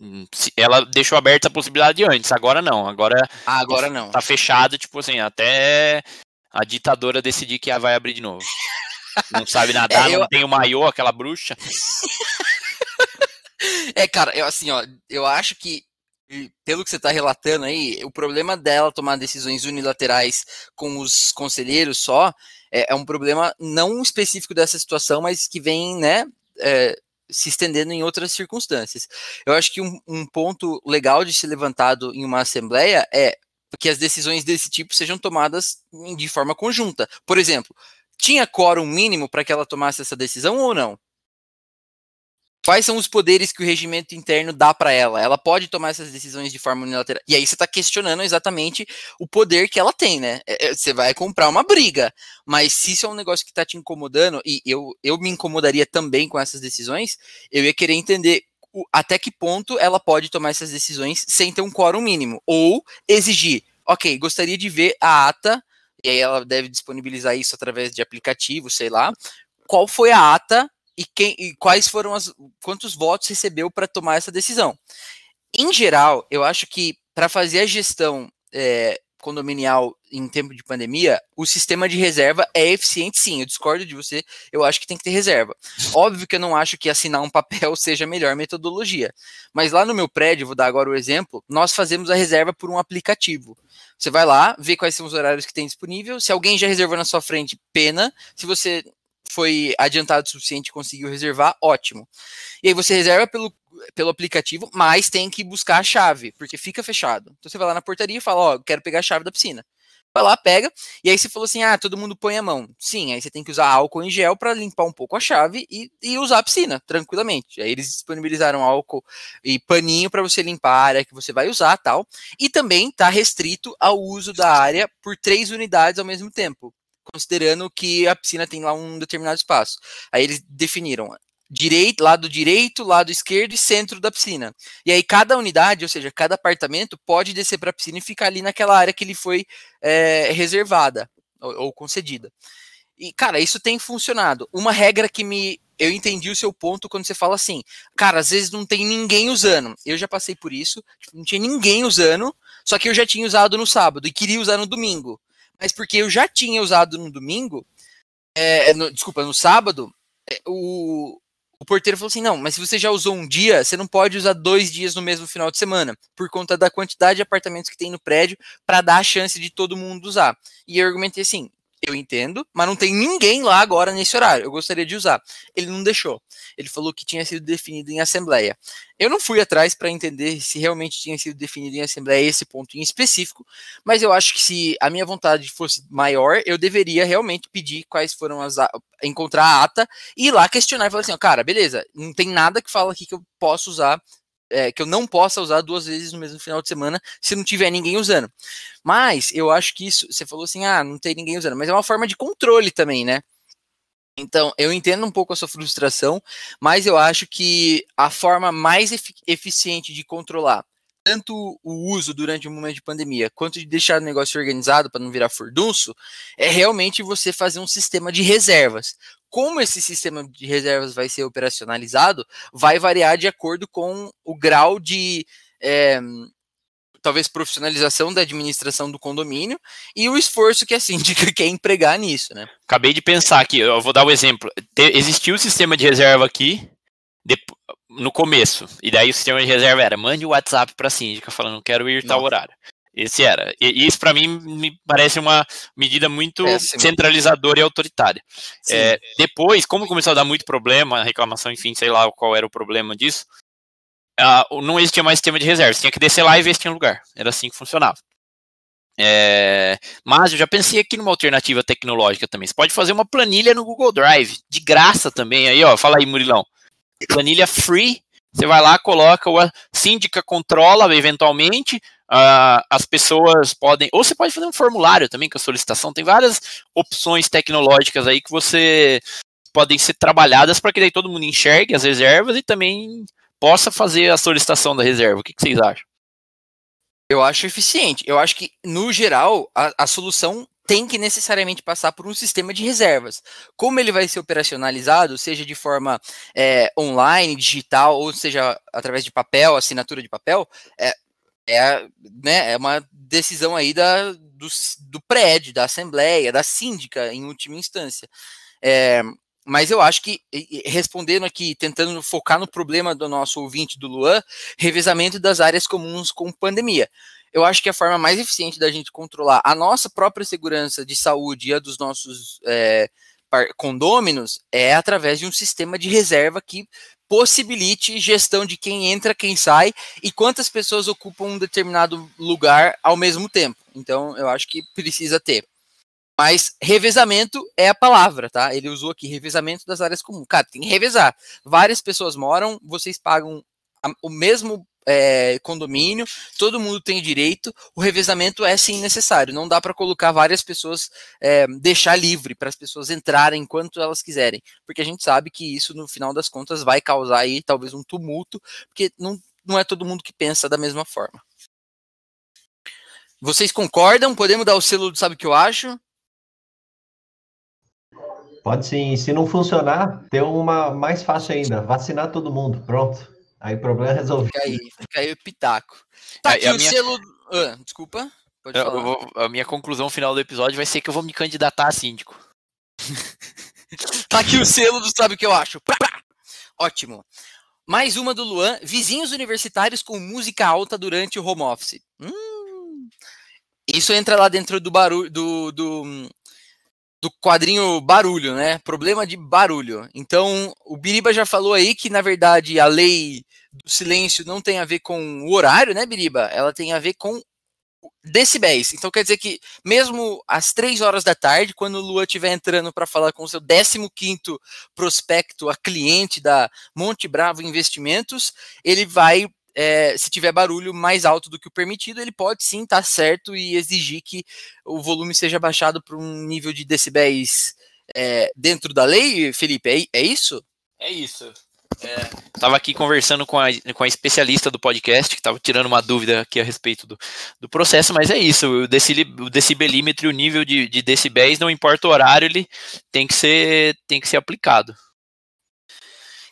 Hum, ela deixou aberta a possibilidade antes, agora não. Agora, ah, agora não. Tá fechado, tipo assim, até a ditadora decidir que vai abrir de novo. Não sabe nadar, é, eu... não tem o maiô, aquela bruxa. é, cara, eu assim, ó, eu acho que pelo que você está relatando aí, o problema dela tomar decisões unilaterais com os conselheiros só é, é um problema não específico dessa situação, mas que vem, né, é, se estendendo em outras circunstâncias. Eu acho que um, um ponto legal de ser levantado em uma assembleia é que as decisões desse tipo sejam tomadas de forma conjunta. Por exemplo, tinha quórum mínimo para que ela tomasse essa decisão ou não? Quais são os poderes que o regimento interno dá para ela? Ela pode tomar essas decisões de forma unilateral. E aí você está questionando exatamente o poder que ela tem, né? É, é, você vai comprar uma briga. Mas se isso é um negócio que está te incomodando, e eu, eu me incomodaria também com essas decisões, eu ia querer entender até que ponto ela pode tomar essas decisões sem ter um quórum mínimo. Ou exigir, ok, gostaria de ver a ata, e aí ela deve disponibilizar isso através de aplicativo, sei lá. Qual foi a ata e, quem, e quais foram as quantos votos recebeu para tomar essa decisão. Em geral, eu acho que para fazer a gestão é, condominial em tempo de pandemia, o sistema de reserva é eficiente sim. Eu discordo de você, eu acho que tem que ter reserva. Óbvio que eu não acho que assinar um papel seja a melhor metodologia. Mas lá no meu prédio, vou dar agora o exemplo, nós fazemos a reserva por um aplicativo. Você vai lá, vê quais são os horários que tem disponível. Se alguém já reservou na sua frente, pena. Se você foi adiantado o suficiente conseguiu reservar, ótimo. E aí você reserva pelo, pelo aplicativo, mas tem que buscar a chave, porque fica fechado. Então você vai lá na portaria e fala, ó, oh, quero pegar a chave da piscina. Vai lá, pega, e aí você falou assim, ah, todo mundo põe a mão. Sim, aí você tem que usar álcool em gel para limpar um pouco a chave e, e usar a piscina, tranquilamente. Aí eles disponibilizaram álcool e paninho para você limpar a área que você vai usar tal. E também está restrito ao uso da área por três unidades ao mesmo tempo considerando que a piscina tem lá um determinado espaço. Aí eles definiram direito, lado direito, lado esquerdo e centro da piscina. E aí cada unidade, ou seja, cada apartamento pode descer para a piscina e ficar ali naquela área que ele foi é, reservada ou, ou, concedida. E cara, isso tem funcionado. Uma regra que me eu entendi o seu ponto quando você fala assim, cara, às vezes não tem ninguém usando. Eu já passei por isso, tipo, não tinha ninguém usando, só que eu já tinha usado no sábado e queria usar no domingo mas porque eu já tinha usado no domingo, é, no, desculpa, no sábado, é, o, o porteiro falou assim: não, mas se você já usou um dia, você não pode usar dois dias no mesmo final de semana, por conta da quantidade de apartamentos que tem no prédio, para dar a chance de todo mundo usar. E eu argumentei assim: eu entendo, mas não tem ninguém lá agora nesse horário. Eu gostaria de usar. Ele não deixou. Ele falou que tinha sido definido em assembleia. Eu não fui atrás para entender se realmente tinha sido definido em assembleia esse ponto em específico, mas eu acho que se a minha vontade fosse maior, eu deveria realmente pedir quais foram as encontrar a ata e ir lá questionar e falar assim, cara, beleza, não tem nada que fala aqui que eu posso usar é, que eu não possa usar duas vezes no mesmo final de semana se não tiver ninguém usando. Mas eu acho que isso, você falou assim, ah, não tem ninguém usando, mas é uma forma de controle também, né? Então, eu entendo um pouco a sua frustração, mas eu acho que a forma mais eficiente de controlar tanto o uso durante o momento de pandemia, quanto de deixar o negócio organizado para não virar furdunço, é realmente você fazer um sistema de reservas. Como esse sistema de reservas vai ser operacionalizado, vai variar de acordo com o grau de é, talvez profissionalização da administração do condomínio e o esforço que a síndica quer empregar nisso, né? Acabei de pensar aqui, eu vou dar o um exemplo. Existiu o sistema de reserva aqui, no começo. E daí o sistema de reserva era: mande o WhatsApp para a síndica falando quero ir tal horário. Esse era. E isso para mim me parece uma medida muito Péssimo. centralizadora e autoritária. É, depois, como começou a dar muito problema, reclamação, enfim, sei lá qual era o problema disso, uh, não existia mais sistema de reserva. Você tinha que descer lá e ver se tinha lugar. Era assim que funcionava. É, mas eu já pensei aqui numa alternativa tecnológica também. Você pode fazer uma planilha no Google Drive, de graça também. Aí, ó, fala aí, Murilão planilha free, você vai lá, coloca, a síndica controla eventualmente, uh, as pessoas podem, ou você pode fazer um formulário também com a solicitação, tem várias opções tecnológicas aí que você podem ser trabalhadas para que daí todo mundo enxergue as reservas e também possa fazer a solicitação da reserva. O que, que vocês acham? Eu acho eficiente. Eu acho que, no geral, a, a solução tem que necessariamente passar por um sistema de reservas. Como ele vai ser operacionalizado, seja de forma é, online, digital, ou seja através de papel, assinatura de papel, é, é, né, é uma decisão aí da, do, do prédio, da assembleia, da síndica, em última instância. É, mas eu acho que, respondendo aqui, tentando focar no problema do nosso ouvinte do Luan, revezamento das áreas comuns com pandemia eu acho que a forma mais eficiente da gente controlar a nossa própria segurança de saúde e a dos nossos é, condôminos é através de um sistema de reserva que possibilite gestão de quem entra, quem sai e quantas pessoas ocupam um determinado lugar ao mesmo tempo. Então, eu acho que precisa ter. Mas revezamento é a palavra, tá? Ele usou aqui revezamento das áreas comuns. Cara, tem que revezar. Várias pessoas moram, vocês pagam o mesmo é, condomínio, todo mundo tem direito, o revezamento é sim necessário. Não dá para colocar várias pessoas, é, deixar livre para as pessoas entrarem enquanto elas quiserem, porque a gente sabe que isso, no final das contas, vai causar aí talvez um tumulto, porque não, não é todo mundo que pensa da mesma forma. Vocês concordam? Podemos dar o selo do Sabe o que eu acho? Pode sim. Se não funcionar, tem uma mais fácil ainda: vacinar todo mundo. Pronto. Aí o problema é resolvido. Fica aí, fica aí o pitaco. Tá aqui o minha... selo. Ah, desculpa. Pode Eu- falar. eu vou- a minha conclusão final do episódio vai ser que eu vou me candidatar a síndico. Tá aqui o selo do Sabe o que eu acho. Pá, pá. Ótimo. Mais uma do Luan. Vizinhos universitários com música alta durante o home office. Hum. Isso entra lá dentro do barulho do, do, do quadrinho barulho, né? Problema de barulho. Então, o Biriba já falou aí que, na verdade, a lei do silêncio não tem a ver com o horário, né, Biriba? Ela tem a ver com decibéis. Então quer dizer que mesmo às três horas da tarde, quando o Lua estiver entrando para falar com o seu 15º prospecto a cliente da Monte Bravo Investimentos, ele vai, é, se tiver barulho mais alto do que o permitido, ele pode sim estar certo e exigir que o volume seja baixado para um nível de decibéis é, dentro da lei, Felipe, é, é isso? É isso. Tava aqui conversando com a, com a especialista do podcast, que tava tirando uma dúvida aqui a respeito do, do processo, mas é isso, o, o decibelímetro o nível de, de decibéis, não importa o horário, ele tem que ser, tem que ser aplicado.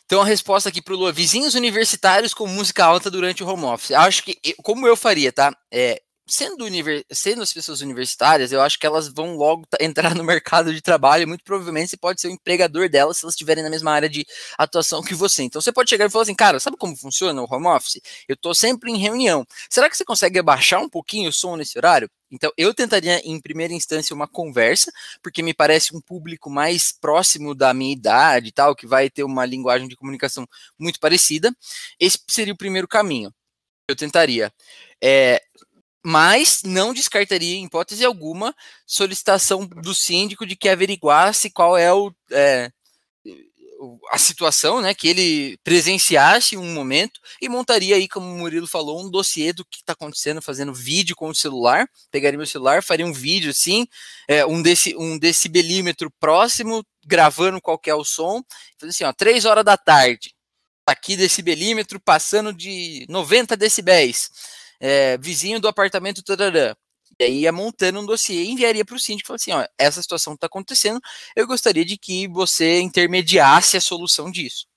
Então a resposta aqui para o vizinhos universitários com música alta durante o home office. Acho que, como eu faria, tá? É, sendo, sendo as pessoas universitárias, eu acho que elas vão logo entrar no mercado de trabalho muito provavelmente você pode ser o empregador delas se elas estiverem na mesma área de atuação que você. Então você pode chegar e falar assim, cara, sabe como funciona o home office? Eu tô sempre em reunião. Será que você consegue abaixar um pouquinho o som nesse horário? Então eu tentaria em primeira instância uma conversa, porque me parece um público mais próximo da minha idade e tal, que vai ter uma linguagem de comunicação muito parecida. Esse seria o primeiro caminho. Eu tentaria. É, mas não descartaria, em hipótese alguma, solicitação do síndico de que averiguasse qual é o. é, o- a situação, né, que ele presenciasse um momento e montaria aí, como o Murilo falou, um dossiê do que está acontecendo, fazendo vídeo com o celular, pegaria meu celular, faria um vídeo assim, é, um, deci, um decibelímetro próximo, gravando qual que é o som, fazer assim, ó, três horas da tarde, tá aqui decibelímetro passando de 90 decibéis, é, vizinho do apartamento tararã. E aí ia montando um dossiê e enviaria para o síndico e falaria assim, ó, essa situação está acontecendo, eu gostaria de que você intermediasse a solução disso.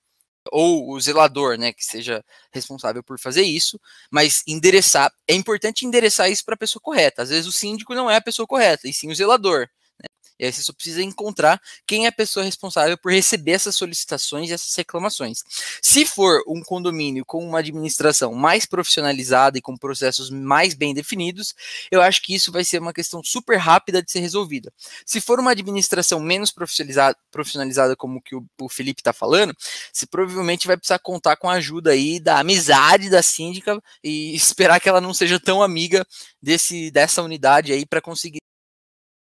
Ou o zelador, né, que seja responsável por fazer isso, mas endereçar, é importante endereçar isso para a pessoa correta. Às vezes o síndico não é a pessoa correta, e sim o zelador. E aí você só precisa encontrar quem é a pessoa responsável por receber essas solicitações e essas reclamações. Se for um condomínio com uma administração mais profissionalizada e com processos mais bem definidos, eu acho que isso vai ser uma questão super rápida de ser resolvida. Se for uma administração menos profissionalizada, profissionalizada como que o, o Felipe está falando, você provavelmente vai precisar contar com a ajuda aí da amizade da síndica e esperar que ela não seja tão amiga desse, dessa unidade aí para conseguir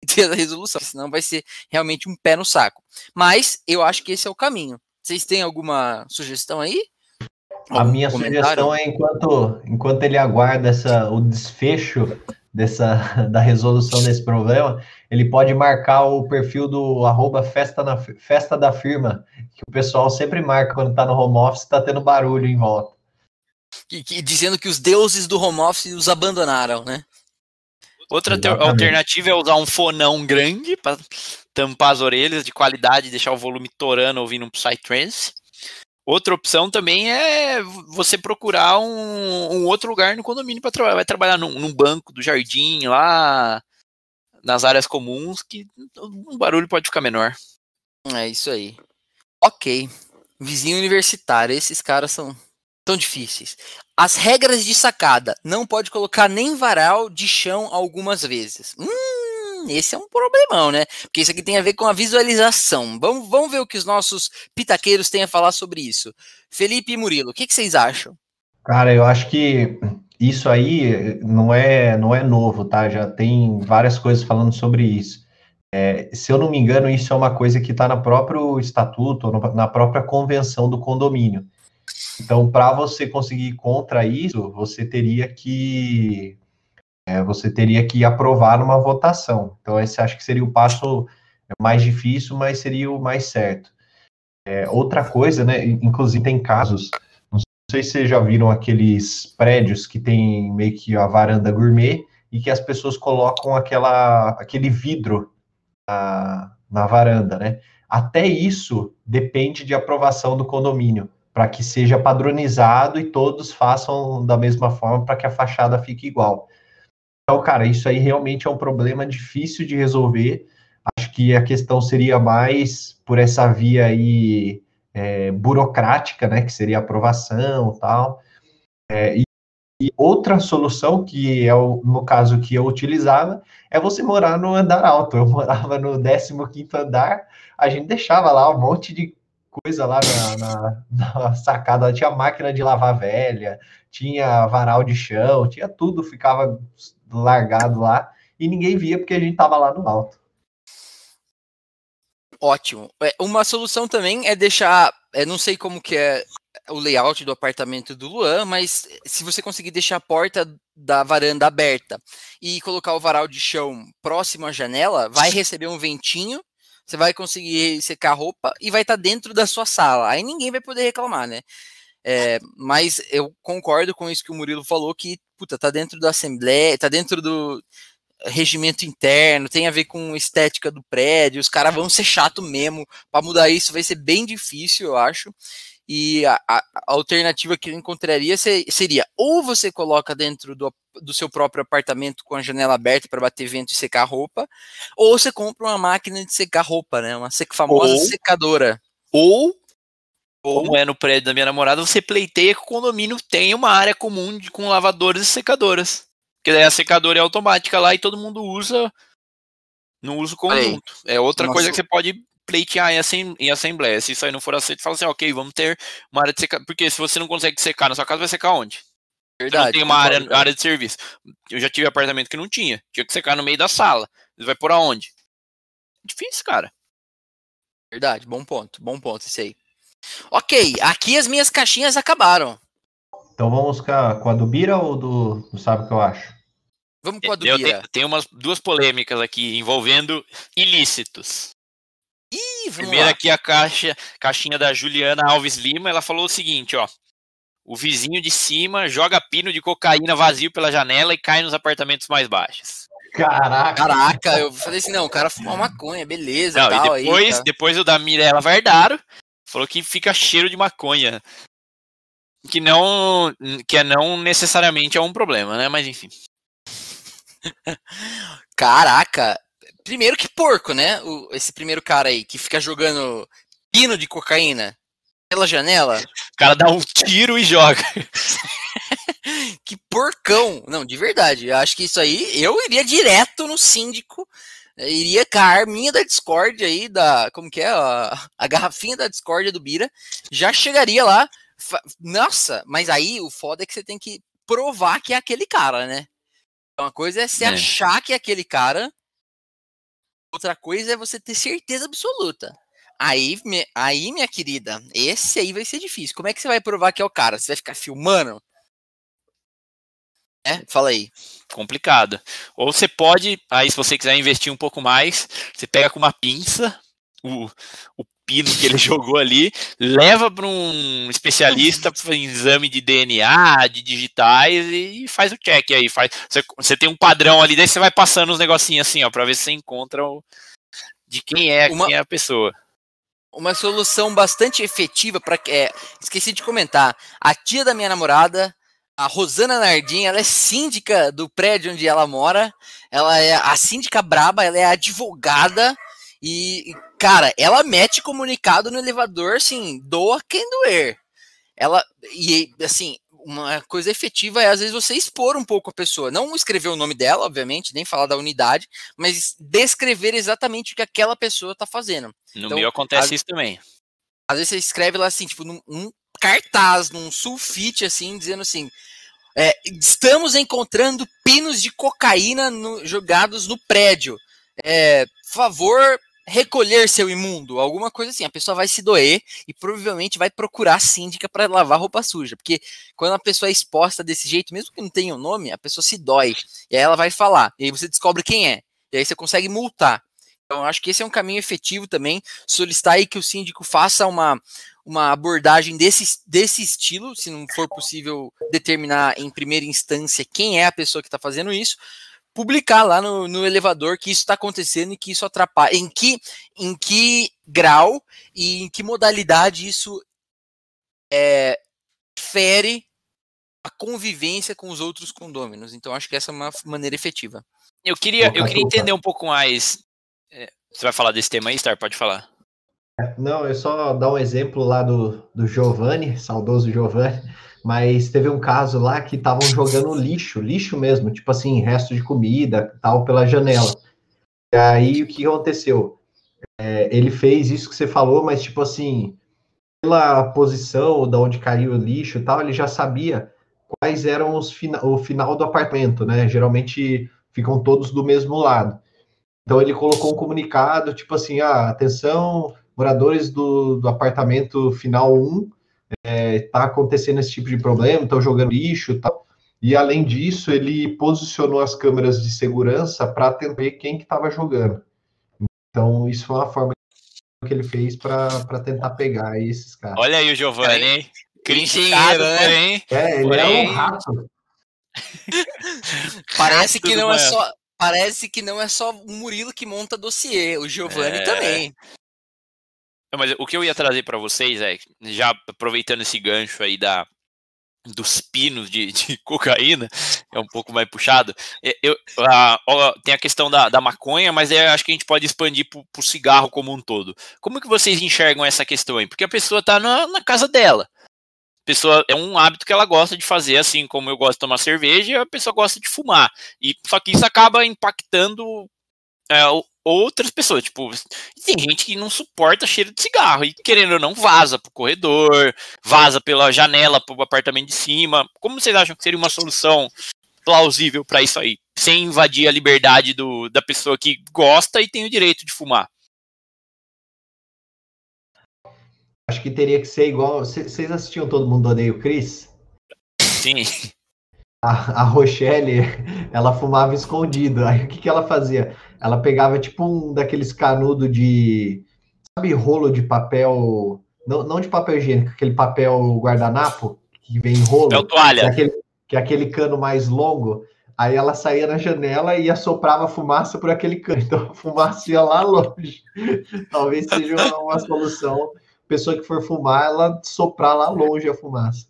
ter a resolução, senão vai ser realmente um pé no saco. Mas eu acho que esse é o caminho. Vocês têm alguma sugestão aí? A Algum minha comentário? sugestão é enquanto, enquanto ele aguarda essa, o desfecho dessa, da resolução desse problema, ele pode marcar o perfil do arroba festa, na, festa da firma, que o pessoal sempre marca quando está no home office, está tendo barulho em volta. Que- que- dizendo que os deuses do home office os abandonaram, né? Outra Exatamente. alternativa é usar um fonão grande para tampar as orelhas de qualidade e deixar o volume torando ouvindo um Psytrance. Outra opção também é você procurar um, um outro lugar no condomínio para trabalhar. Vai trabalhar num, num banco do jardim, lá nas áreas comuns, que o barulho pode ficar menor. É isso aí. Ok. Vizinho universitário, esses caras são tão difíceis. As regras de sacada. Não pode colocar nem varal de chão algumas vezes. Hum, esse é um problemão, né? Porque isso aqui tem a ver com a visualização. Vamos, vamos ver o que os nossos pitaqueiros têm a falar sobre isso. Felipe e Murilo, o que, que vocês acham? Cara, eu acho que isso aí não é, não é novo, tá? Já tem várias coisas falando sobre isso. É, se eu não me engano, isso é uma coisa que está no próprio estatuto, na própria convenção do condomínio. Então, para você conseguir ir contra isso, você teria que é, você teria que aprovar numa votação. Então, esse acho que seria o passo mais difícil, mas seria o mais certo. É, outra coisa, né? Inclusive tem casos não sei se vocês já viram aqueles prédios que tem meio que a varanda gourmet e que as pessoas colocam aquela, aquele vidro na, na varanda, né? Até isso depende de aprovação do condomínio, para que seja padronizado e todos façam da mesma forma para que a fachada fique igual. Então, cara, isso aí realmente é um problema difícil de resolver. Acho que a questão seria mais por essa via aí é, burocrática, né, que seria aprovação tal. É, e, e, outra solução, que é o, no caso que eu utilizava, é você morar no andar alto. Eu morava no 15 andar, a gente deixava lá um monte de coisa lá na, na, na sacada, tinha máquina de lavar velha, tinha varal de chão, tinha tudo, ficava largado lá, e ninguém via porque a gente tava lá no alto. Ótimo. É, uma solução também é deixar, é, não sei como que é o layout do apartamento do Luan, mas se você conseguir deixar a porta da varanda aberta e colocar o varal de chão próximo à janela, vai receber um ventinho, você vai conseguir secar a roupa e vai estar tá dentro da sua sala. Aí ninguém vai poder reclamar, né? É, mas eu concordo com isso que o Murilo falou, que puta, tá dentro da Assembleia, tá dentro do, regimento interno, tem a ver com estética do prédio, os caras vão ser chato mesmo. Para mudar isso vai ser bem difícil, eu acho. E a, a, a alternativa que eu encontraria seria ou você coloca dentro do, do seu próprio apartamento com a janela aberta para bater vento e secar roupa, ou você compra uma máquina de secar roupa, né? Uma famosa ou, secadora. Ou como é no prédio da minha namorada, você pleiteia que o condomínio tem uma área comum de, com lavadoras e secadoras. Porque daí a secadora é automática lá e todo mundo usa no uso conjunto. É outra coisa que você pode pleitear em, assem em assembleia. Se isso aí não for aceito, fala assim, ok, vamos ter uma área de secar. Porque se você não consegue secar na sua casa, vai secar onde? Verdade. Você não tem uma área, área de serviço. Eu já tive apartamento que não tinha. Tinha que secar no meio da sala. Você vai por aonde? Difícil, cara. Verdade, bom ponto, bom ponto isso aí. Ok, aqui as minhas caixinhas acabaram. Então vamos com a, com a do Bira ou do, do Sabe o que eu acho? Vamos com a do eu Bira. Tenho, tenho umas duas polêmicas aqui envolvendo ilícitos. Ih, Primeiro aqui a caixa, caixinha da Juliana Alves Lima, ela falou o seguinte, ó. O vizinho de cima joga pino de cocaína vazio pela janela e cai nos apartamentos mais baixos. Caraca. Caraca, eu falei assim, não, o cara fumou maconha, beleza. Não, tal, e depois, aí, tá. depois o da Mirella Vardaro falou que fica cheiro de maconha que não que é não necessariamente é um problema, né? Mas enfim. Caraca, primeiro que porco, né? O, esse primeiro cara aí que fica jogando pino de cocaína pela janela. O cara dá um tiro e joga. que porcão! Não, de verdade. Eu acho que isso aí eu iria direto no síndico. Iria com a arminha da Discord aí, da. Como que é? A, a garrafinha da Discord do Bira. Já chegaria lá nossa, mas aí o foda é que você tem que provar que é aquele cara, né? Uma coisa é você é. achar que é aquele cara, outra coisa é você ter certeza absoluta. Aí, aí, minha querida, esse aí vai ser difícil. Como é que você vai provar que é o cara? Você vai ficar filmando? É, fala aí. Complicado. Ou você pode, aí se você quiser investir um pouco mais, você pega com uma pinça o, o pino que ele jogou ali, leva para um especialista para exame de DNA, de digitais e faz o check aí. Faz, você, você tem um padrão ali, daí você vai passando os negocinhos assim, ó, para ver se você encontra o, de quem é, uma, quem é a pessoa. Uma solução bastante efetiva para é, esqueci de comentar. A tia da minha namorada, a Rosana Nardim, ela é síndica do prédio onde ela mora. Ela é a síndica braba, ela é advogada e, cara, ela mete comunicado no elevador, assim, doa quem doer. Ela, e assim, uma coisa efetiva é às vezes você expor um pouco a pessoa, não escrever o nome dela, obviamente, nem falar da unidade, mas descrever exatamente o que aquela pessoa está fazendo. No então, meu acontece às, isso também. Às vezes você escreve lá assim, tipo, num, num cartaz, num sulfite, assim, dizendo assim: é, estamos encontrando pinos de cocaína no, jogados no prédio. É, favor recolher seu imundo, alguma coisa assim. A pessoa vai se doer e provavelmente vai procurar a síndica para lavar roupa suja, porque quando a pessoa é exposta desse jeito, mesmo que não tenha o um nome, a pessoa se dói. E aí ela vai falar, e aí você descobre quem é. E aí você consegue multar. Então, acho que esse é um caminho efetivo também. Solicitar aí que o síndico faça uma, uma abordagem desse, desse estilo, se não for possível determinar em primeira instância quem é a pessoa que está fazendo isso, publicar lá no, no elevador que isso está acontecendo e que isso atrapalha, em que, em que grau e em que modalidade isso é, fere a convivência com os outros condôminos. Então, acho que essa é uma maneira efetiva. Eu queria, eu queria entender um pouco mais. É, você vai falar desse tema aí, Star? Pode falar. Não, eu só dar um exemplo lá do, do Giovanni, saudoso Giovanni, mas teve um caso lá que estavam jogando lixo, lixo mesmo, tipo assim, resto de comida, tal, pela janela. E aí o que aconteceu? É, ele fez isso que você falou, mas tipo assim, pela posição da onde caiu o lixo tal, ele já sabia quais eram os fina o final do apartamento, né? Geralmente ficam todos do mesmo lado. Então ele colocou um comunicado, tipo assim, ah, atenção, moradores do, do apartamento final 1, é, tá acontecendo esse tipo de problema, estão jogando lixo e tal. E além disso, ele posicionou as câmeras de segurança para tentar quem que estava jogando. Então, isso foi uma forma que ele fez para tentar pegar esses caras. Olha aí o Giovanni, hein? Criticado, né? hein? É, ele Porém- é um rato. Parece que não é só. Parece que não é só o Murilo que monta dossiê, o Giovanni É. também. Não, Mas o que eu ia trazer para vocês é, já aproveitando esse gancho aí da, dos pinos de, de cocaína, é um pouco mais puxado. é, Eu, a- ó, tem a questão da, da maconha, mas eu acho que a gente pode expandir para o cigarro como um todo. Como que vocês enxergam essa questão aí? Porque a pessoa está na, na casa dela. A pessoa é um hábito que ela gosta de fazer, assim como eu gosto de tomar cerveja, a pessoa gosta de fumar. E só que isso acaba impactando é, o- outras pessoas. Tipo, tem gente que não suporta cheiro de cigarro e querendo ou não vaza pro corredor, vaza pela janela pro apartamento de cima. Como vocês acham que seria uma solução plausível para isso aí, sem invadir a liberdade do, da pessoa que gosta e tem o direito de fumar? Acho que teria que ser igual. Vocês assistiam Todo Mundo Odeia o Chris? Sim. A, a Rochelle, ela fumava escondido. Aí o que, que ela fazia? Ela pegava tipo um daqueles canudos de. Sabe, rolo de papel. Não, não de papel higiênico, aquele papel guardanapo que vem em rolo. É o que, é toalha. aquele, que é aquele cano mais longo. Aí ela saía na janela e assoprava fumaça por aquele cano. Então a fumaça ia lá longe. Talvez seja uma, uma solução. Pessoa que for fumar, ela soprar lá longe a fumaça.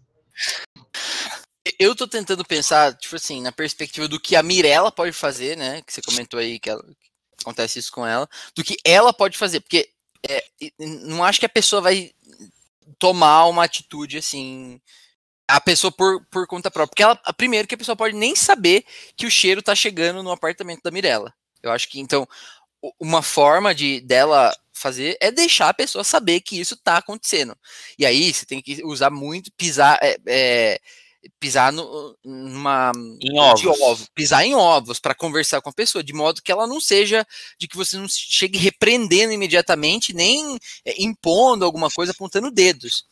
Eu tô tentando pensar, tipo assim, na perspectiva do que a Mirella pode fazer, né? Que você comentou aí que, ela- acontece isso com ela, do que ela pode fazer, porque é, não acho que a pessoa vai tomar uma atitude assim. A pessoa por, por conta própria. Porque ela, primeiro que a pessoa pode nem saber que o cheiro tá chegando no apartamento da Mirella. Eu acho que então uma forma de dela fazer é deixar a pessoa saber que isso tá acontecendo. E aí você tem que usar muito, pisar, é, é, pisar no, numa Em ovos. ovo, pisar em ovos para conversar com a pessoa, de modo que ela não seja, de que você não chegue repreendendo imediatamente, nem é, impondo alguma coisa, apontando dedos.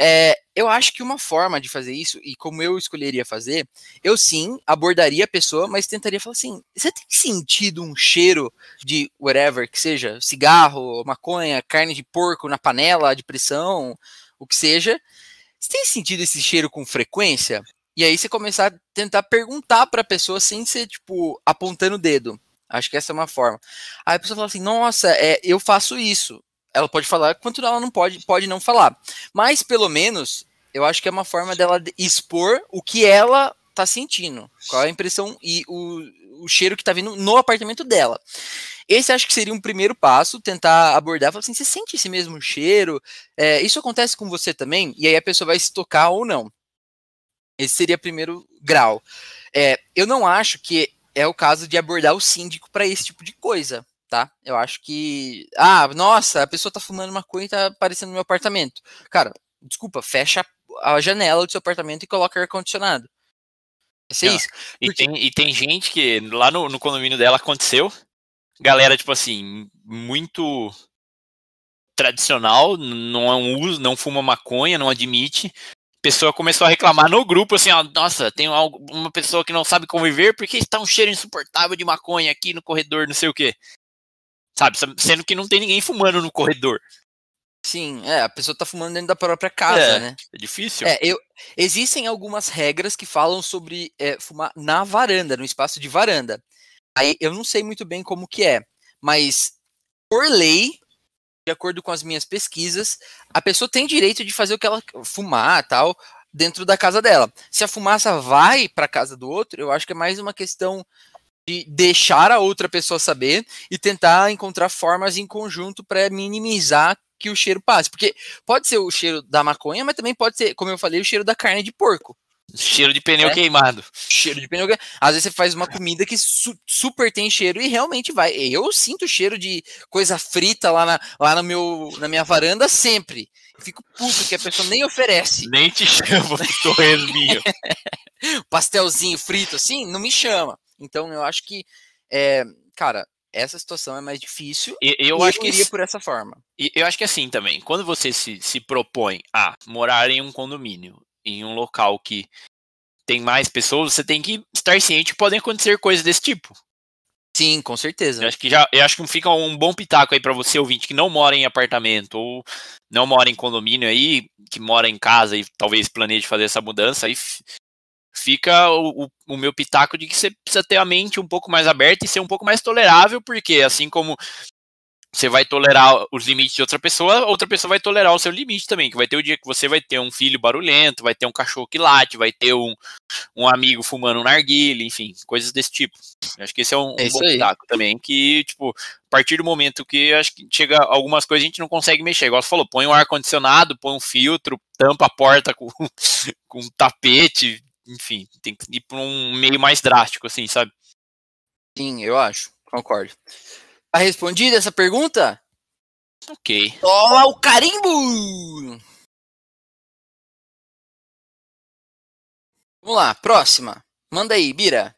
É, eu acho que uma forma de fazer isso, e como eu escolheria fazer, eu sim abordaria a pessoa, mas tentaria falar assim: você tem sentido um cheiro de whatever que seja, cigarro, maconha, carne de porco na panela de pressão, o que seja? Você tem sentido esse cheiro com frequência? E aí você começar a tentar perguntar para a pessoa sem ser, tipo, apontando o dedo. Acho que essa é uma forma. Aí a pessoa fala assim, nossa, é, eu faço isso. Ela pode falar, quanto ela não pode, pode não falar. Mas, pelo menos, eu acho que é uma forma dela de- expor o que ela tá sentindo. Qual é a impressão e o, o cheiro que tá vindo no apartamento dela. Esse acho que seria um primeiro passo, tentar abordar, falar assim, você sente esse mesmo cheiro? É, isso acontece com você também? E aí a pessoa vai se tocar ou não. Esse seria o primeiro grau. É, eu não acho que é o caso de abordar o síndico para esse tipo de coisa, tá? Eu acho que. Ah, nossa, a pessoa tá fumando maconha e tá aparecendo no meu apartamento. Cara, desculpa, fecha a janela do seu apartamento e coloca ar-condicionado. Vai ser Ah, isso. E Porque- tem, e tem gente que lá no, no condomínio dela aconteceu. Galera, tipo assim, muito tradicional, não usa, não fuma maconha, não admite. Pessoa começou a reclamar no grupo, assim, ó, nossa, tem uma pessoa que não sabe conviver, porque está um cheiro insuportável de maconha aqui no corredor, não sei o quê. Sabe, sendo que não tem ninguém fumando no corredor. Sim, é, a pessoa tá fumando dentro da própria casa, É. né? É difícil. É, eu, existem algumas regras que falam sobre é, fumar na varanda, no espaço de varanda. Aí eu não sei muito bem como que é, mas por lei, de acordo com as minhas pesquisas, a pessoa tem direito de fazer o que ela fumar, tal, dentro da casa dela. Se a fumaça vai para a casa do outro, eu acho que é mais uma questão de deixar a outra pessoa saber e tentar encontrar formas em conjunto para minimizar que o cheiro passe. Porque pode ser o cheiro da maconha, mas também pode ser, como eu falei, o cheiro da carne de porco. Cheiro de pneu é? queimado. Cheiro de pneu queimado. Às vezes você faz uma comida que su super tem cheiro e realmente vai. Eu sinto cheiro de coisa frita lá, na, lá no meu, na minha varanda sempre. Fico puto que a pessoa nem oferece. Nem te chama torresminho. Pastelzinho frito assim, não me chama. Então eu acho que, é, cara, essa situação é mais difícil. E, eu, acho eu que iria por essa forma. E eu acho que assim também, quando você se, se propõe a morar em um condomínio, em um local que tem mais pessoas, você tem que estar ciente que podem acontecer coisas desse tipo. Sim, com certeza. Eu acho que já, eu acho que fica um bom pitaco aí para você ouvinte que não mora em apartamento ou não mora em condomínio aí, que mora em casa e talvez planeje fazer essa mudança aí fica o, o, o, meu pitaco de que você precisa ter a mente um pouco mais aberta e ser um pouco mais tolerável, porque assim como você vai tolerar os limites de outra pessoa, outra pessoa vai tolerar o seu limite também, que vai ter o dia que você vai ter um filho barulhento, vai ter um cachorro que late, vai ter um, um amigo fumando um narguile, enfim, coisas desse tipo. Eu acho que esse é um, é um bom pitaco também, que, tipo, a partir do momento que acho que chega algumas coisas a gente não consegue mexer, igual você falou, põe um ar-condicionado, põe um filtro, tampa a porta com, com um tapete, enfim, tem que ir para um meio mais drástico, assim, sabe? Sim, eu acho, concordo. Tá respondida essa pergunta? Ok. Toma o carimbo! Vamos lá, próxima. Manda aí, Bira.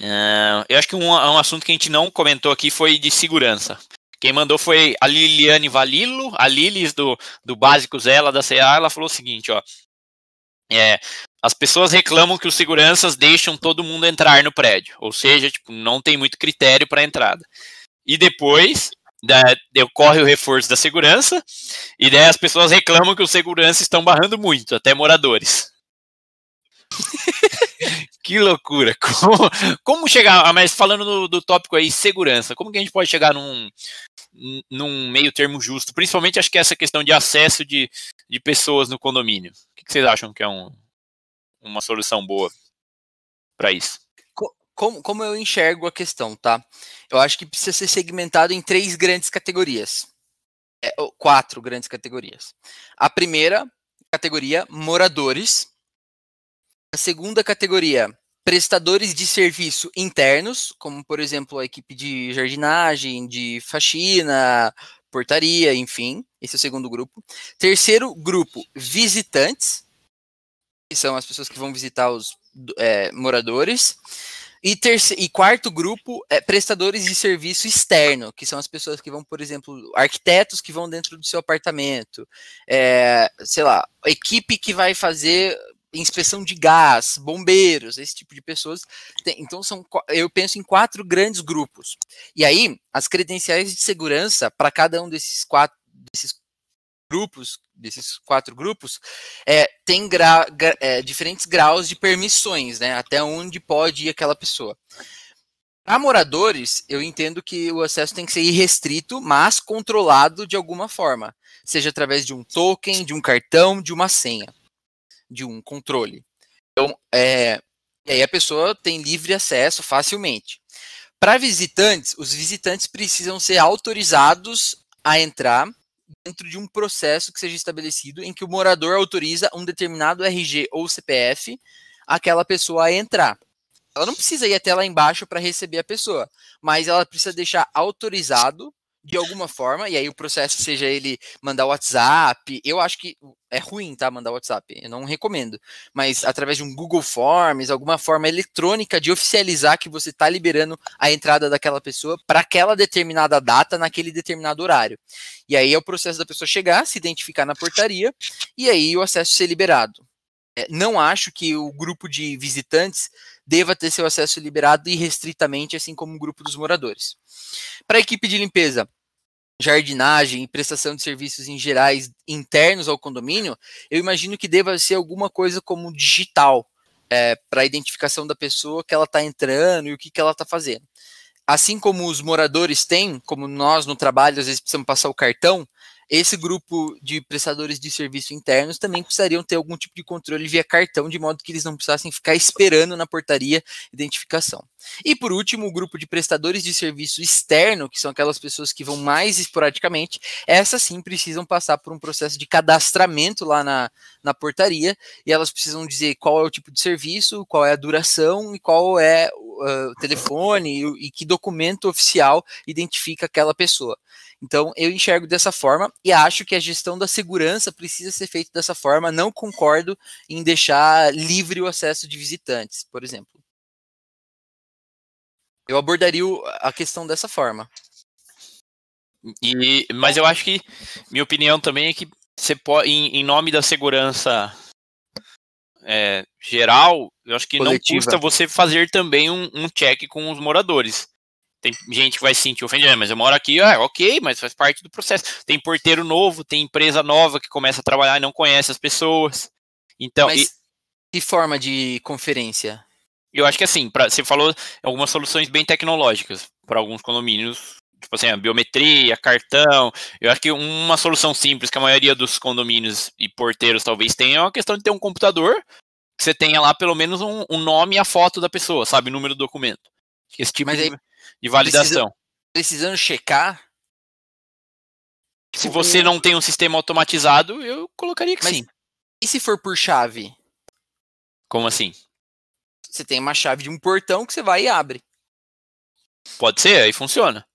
Uh, eu acho que um, um assunto que a gente não comentou aqui foi de segurança. Quem mandou foi a Liliane Valilo, a Lilis do, do Básico Zela da CA. Ela falou o seguinte: ó, é, as pessoas reclamam que os seguranças deixam todo mundo entrar no prédio, ou seja, tipo, não tem muito critério para entrada. E depois da, ocorre o reforço da segurança, e daí as pessoas reclamam que os seguranças estão barrando muito, até moradores. que loucura! Como, como chegar, ah, mas falando do, do, tópico aí, segurança, como que a gente pode chegar num, num meio termo justo? Principalmente acho que essa questão de acesso de, de pessoas no condomínio. O que vocês acham que é um, uma solução boa para isso? Como, como eu enxergo a questão, tá? Eu acho que precisa ser segmentado em três grandes categorias. É, quatro grandes categorias. A primeira categoria, moradores. A segunda categoria, prestadores de serviço internos, como por exemplo a equipe de jardinagem, de faxina, portaria, enfim. Esse é o segundo grupo. Terceiro grupo, visitantes, que são as pessoas que vão visitar os é, moradores. E, terceiro, e quarto grupo é prestadores de serviço externo, que são as pessoas que vão, por exemplo, arquitetos que vão dentro do seu apartamento, é, sei lá, equipe que vai fazer inspeção de gás, bombeiros, esse tipo de pessoas. Então são, eu penso em quatro grandes grupos. E aí, as credenciais de segurança para cada um desses quatro desses grupos, desses quatro grupos, é, tem gra, gra, é, diferentes graus de permissões, né? Até onde pode ir aquela pessoa. Para moradores, eu entendo que o acesso tem que ser irrestrito, mas controlado de alguma forma, seja através de um token, de um cartão, de uma senha, de um controle. Então, é, e aí a pessoa tem livre acesso facilmente. Para visitantes, os visitantes precisam ser autorizados a entrar dentro de um processo que seja estabelecido em que o morador autoriza um determinado RG ou CPF aquela pessoa a entrar. Ela não precisa ir até lá embaixo para receber a pessoa, mas ela precisa deixar autorizado de alguma forma, e aí o processo seja ele mandar WhatsApp, eu acho que é ruim, tá, mandar WhatsApp, eu não recomendo, mas através de um Google Forms, alguma forma eletrônica de oficializar que você está liberando a entrada daquela pessoa para aquela determinada data, naquele determinado horário. E aí é o processo da pessoa chegar, se identificar na portaria, e aí o acesso ser liberado. É, não acho que o grupo de visitantes deva ter seu acesso liberado irrestritamente, assim como o grupo dos moradores. Para a equipe de limpeza, jardinagem e prestação de serviços em gerais internos ao condomínio, eu imagino que deva ser alguma coisa como digital é, para identificação da pessoa que ela está entrando e o que, que ela está fazendo. Assim como os moradores têm, como nós no trabalho às vezes precisamos passar o cartão, esse grupo de prestadores de serviço internos também precisariam ter algum tipo de controle via cartão, de modo que eles não precisassem ficar esperando na portaria identificação. E por último, o grupo de prestadores de serviço externo, que são aquelas pessoas que vão mais esporadicamente, essas sim precisam passar por um processo de cadastramento lá na, na portaria, e elas precisam dizer qual é o tipo de serviço, qual é a duração e qual é uh, telefone e, e que documento oficial identifica aquela pessoa. Então, eu enxergo dessa forma e acho que a gestão da segurança precisa ser feita dessa forma. Não concordo em deixar livre o acesso de visitantes, por exemplo. Eu abordaria a questão dessa forma. E, mas eu acho que minha opinião também é que você pode, em, em nome da segurança é, geral, eu acho que Coletiva. não custa você fazer também um, um check com os moradores. Tem gente que vai se sentir ofendida, mas eu moro aqui, ah, ok, mas faz parte do processo. Tem porteiro novo, tem empresa nova que começa a trabalhar e não conhece as pessoas. Então, mas e... que forma de conferência? Eu acho que assim, pra, você falou algumas soluções bem tecnológicas para alguns condomínios, tipo assim, a biometria, cartão. Eu acho que uma solução simples que a maioria dos condomínios e porteiros talvez tenham é a questão de ter um computador que você tenha lá pelo menos um, um nome e a foto da pessoa, sabe, número do documento. Esse tipo de, de validação. precisando checar. Se você não tem um sistema automatizado, eu colocaria que Mas, sim. E se for por chave? Como assim? Você tem uma chave de um portão que você vai e abre. Pode ser, aí funciona.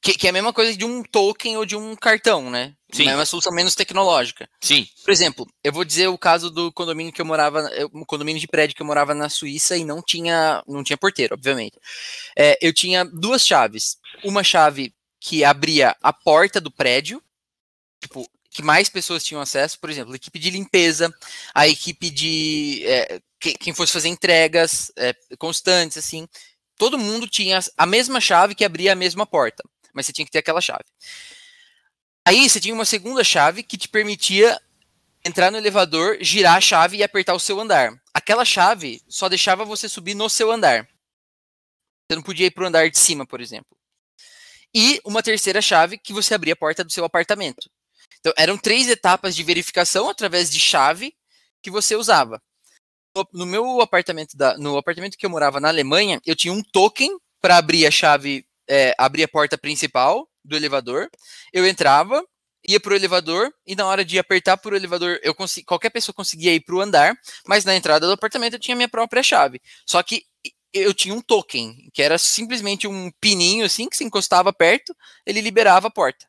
Que, que, é a mesma coisa de um token ou de um cartão, né? Sim. É uma solução menos tecnológica. Sim. Por exemplo, eu vou dizer o caso do condomínio que eu morava, um condomínio de prédio que eu morava na Suíça e não tinha, não tinha porteiro, obviamente. É, eu tinha duas chaves. Uma chave que abria a porta do prédio, tipo, que mais pessoas tinham acesso, por exemplo, a equipe de limpeza, a equipe de é, quem fosse fazer entregas é, constantes, assim. Todo mundo tinha a mesma chave que abria a mesma porta mas você tinha que ter aquela chave. Aí você tinha uma segunda chave que te permitia entrar no elevador, girar a chave e apertar o seu andar. Aquela chave só deixava você subir no seu andar. Você não podia ir para o andar de cima, por exemplo. E uma terceira chave que você abria a porta do seu apartamento. Então, eram três etapas de verificação através de chave que você usava. No, meu apartamento, da, no apartamento que eu morava na Alemanha, eu tinha um token para abrir a chave é, abria a porta principal do elevador, eu entrava, ia pro elevador e na hora de apertar pro elevador, eu consegui, qualquer pessoa conseguia ir pro andar, mas na entrada do apartamento eu tinha minha própria chave. Só que eu tinha um token, que era simplesmente um pininho assim que se encostava perto, ele liberava a porta.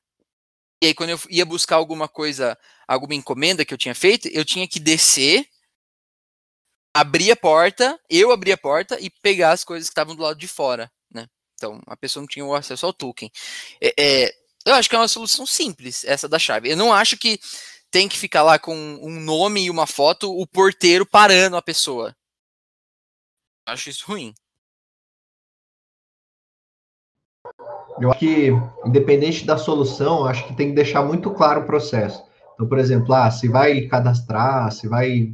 E aí quando eu ia buscar alguma coisa, alguma encomenda que eu tinha feito, eu tinha que descer, abrir a porta, eu abrir a porta e pegar as coisas que estavam do lado de fora. Então, a pessoa não tinha o acesso ao token. É, é, eu acho que é uma solução simples, essa da chave. Eu não acho que tem que ficar lá com um nome e uma foto, o porteiro parando a pessoa. Acho isso ruim. Eu acho que, independente da solução, acho que tem que deixar muito claro o processo. Então, por exemplo, ah, se vai cadastrar, se vai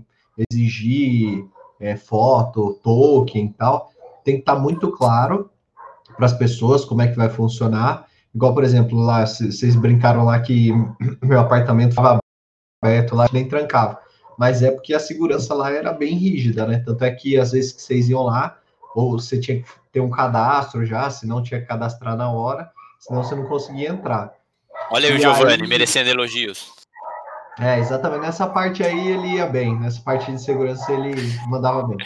exigir é, foto, token e tal, tem que estar tá muito claro para as pessoas como é que vai funcionar. Igual, por exemplo, lá, vocês brincaram lá que meu apartamento estava aberto lá, nem trancava. Mas é porque a segurança lá era bem rígida, né? Tanto é que às vezes que vocês iam lá, ou você tinha que ter um cadastro já, se não tinha que cadastrar na hora, senão você não conseguia entrar. Olha aí o Giovanni, aí, merecendo elogios. É, exatamente. Nessa parte aí ele ia bem, nessa parte de segurança ele mandava bem.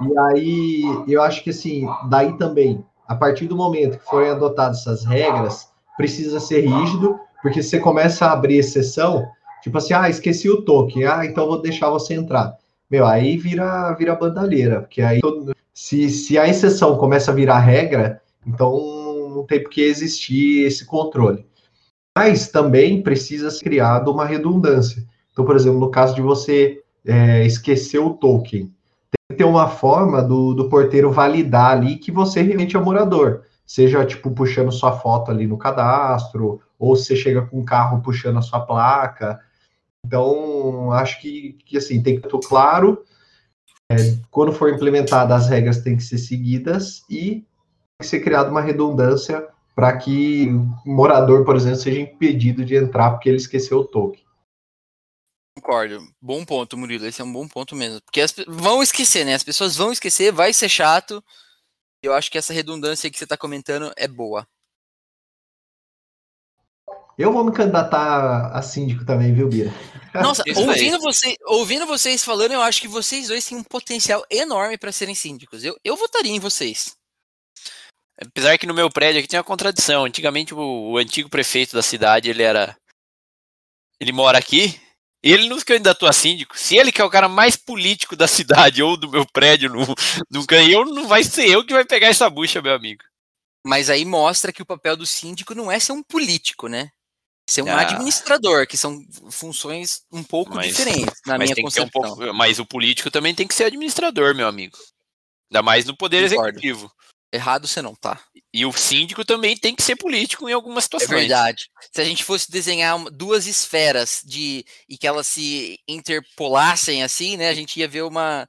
E aí, eu acho que assim, daí também, a partir do momento que forem adotadas essas regras, precisa ser rígido, porque você começa a abrir exceção, tipo assim, ah, esqueci o token, ah, então vou deixar você entrar. Meu, aí vira, vira bandalheira, porque aí se, se a exceção começa a virar regra, então não tem por que existir esse controle. Mas também precisa ser criado uma redundância. Então, por exemplo, no caso de você é, esquecer o token, ter uma forma do, do porteiro validar ali que você realmente é morador. Seja, tipo, puxando sua foto ali no cadastro, ou você chega com o carro puxando a sua placa. Então, acho que, que assim, tem que estar claro. É, quando for implementada, as regras têm que ser seguidas e tem que ser criada uma redundância para que o morador, por exemplo, seja impedido de entrar porque ele esqueceu o token. Concordo. Bom ponto, Murilo. Esse é um bom ponto mesmo. Porque as, vão esquecer, né? As pessoas vão esquecer, vai ser chato. Eu acho que essa redundância que você está comentando é boa. Eu vou me candidatar a síndico também, viu, Bira? Nossa, ouvindo, você, ouvindo vocês falando, eu acho que vocês dois têm um potencial enorme para serem síndicos. Eu, eu votaria em vocês. Apesar que no meu prédio aqui tem uma contradição. Antigamente o, o antigo prefeito da cidade, ele era. Ele mora aqui, ele não se candidatou a síndico. Se ele que é o cara mais político da cidade ou do meu prédio não, não ganhou, não vai ser eu que vai pegar essa bucha, meu amigo. Mas aí mostra que o papel do síndico não é ser um político, né? Ser um ah. administrador, que são funções um pouco mas, diferentes, na minha concepção. Um pouco, mas o político também tem que ser administrador, meu amigo. Ainda mais no poder Concordo. executivo. Errado você não tá. E o síndico também tem que ser político em algumas é situações. É verdade. Se a gente fosse desenhar duas esferas de e que elas se interpolassem assim, né, a gente ia ver uma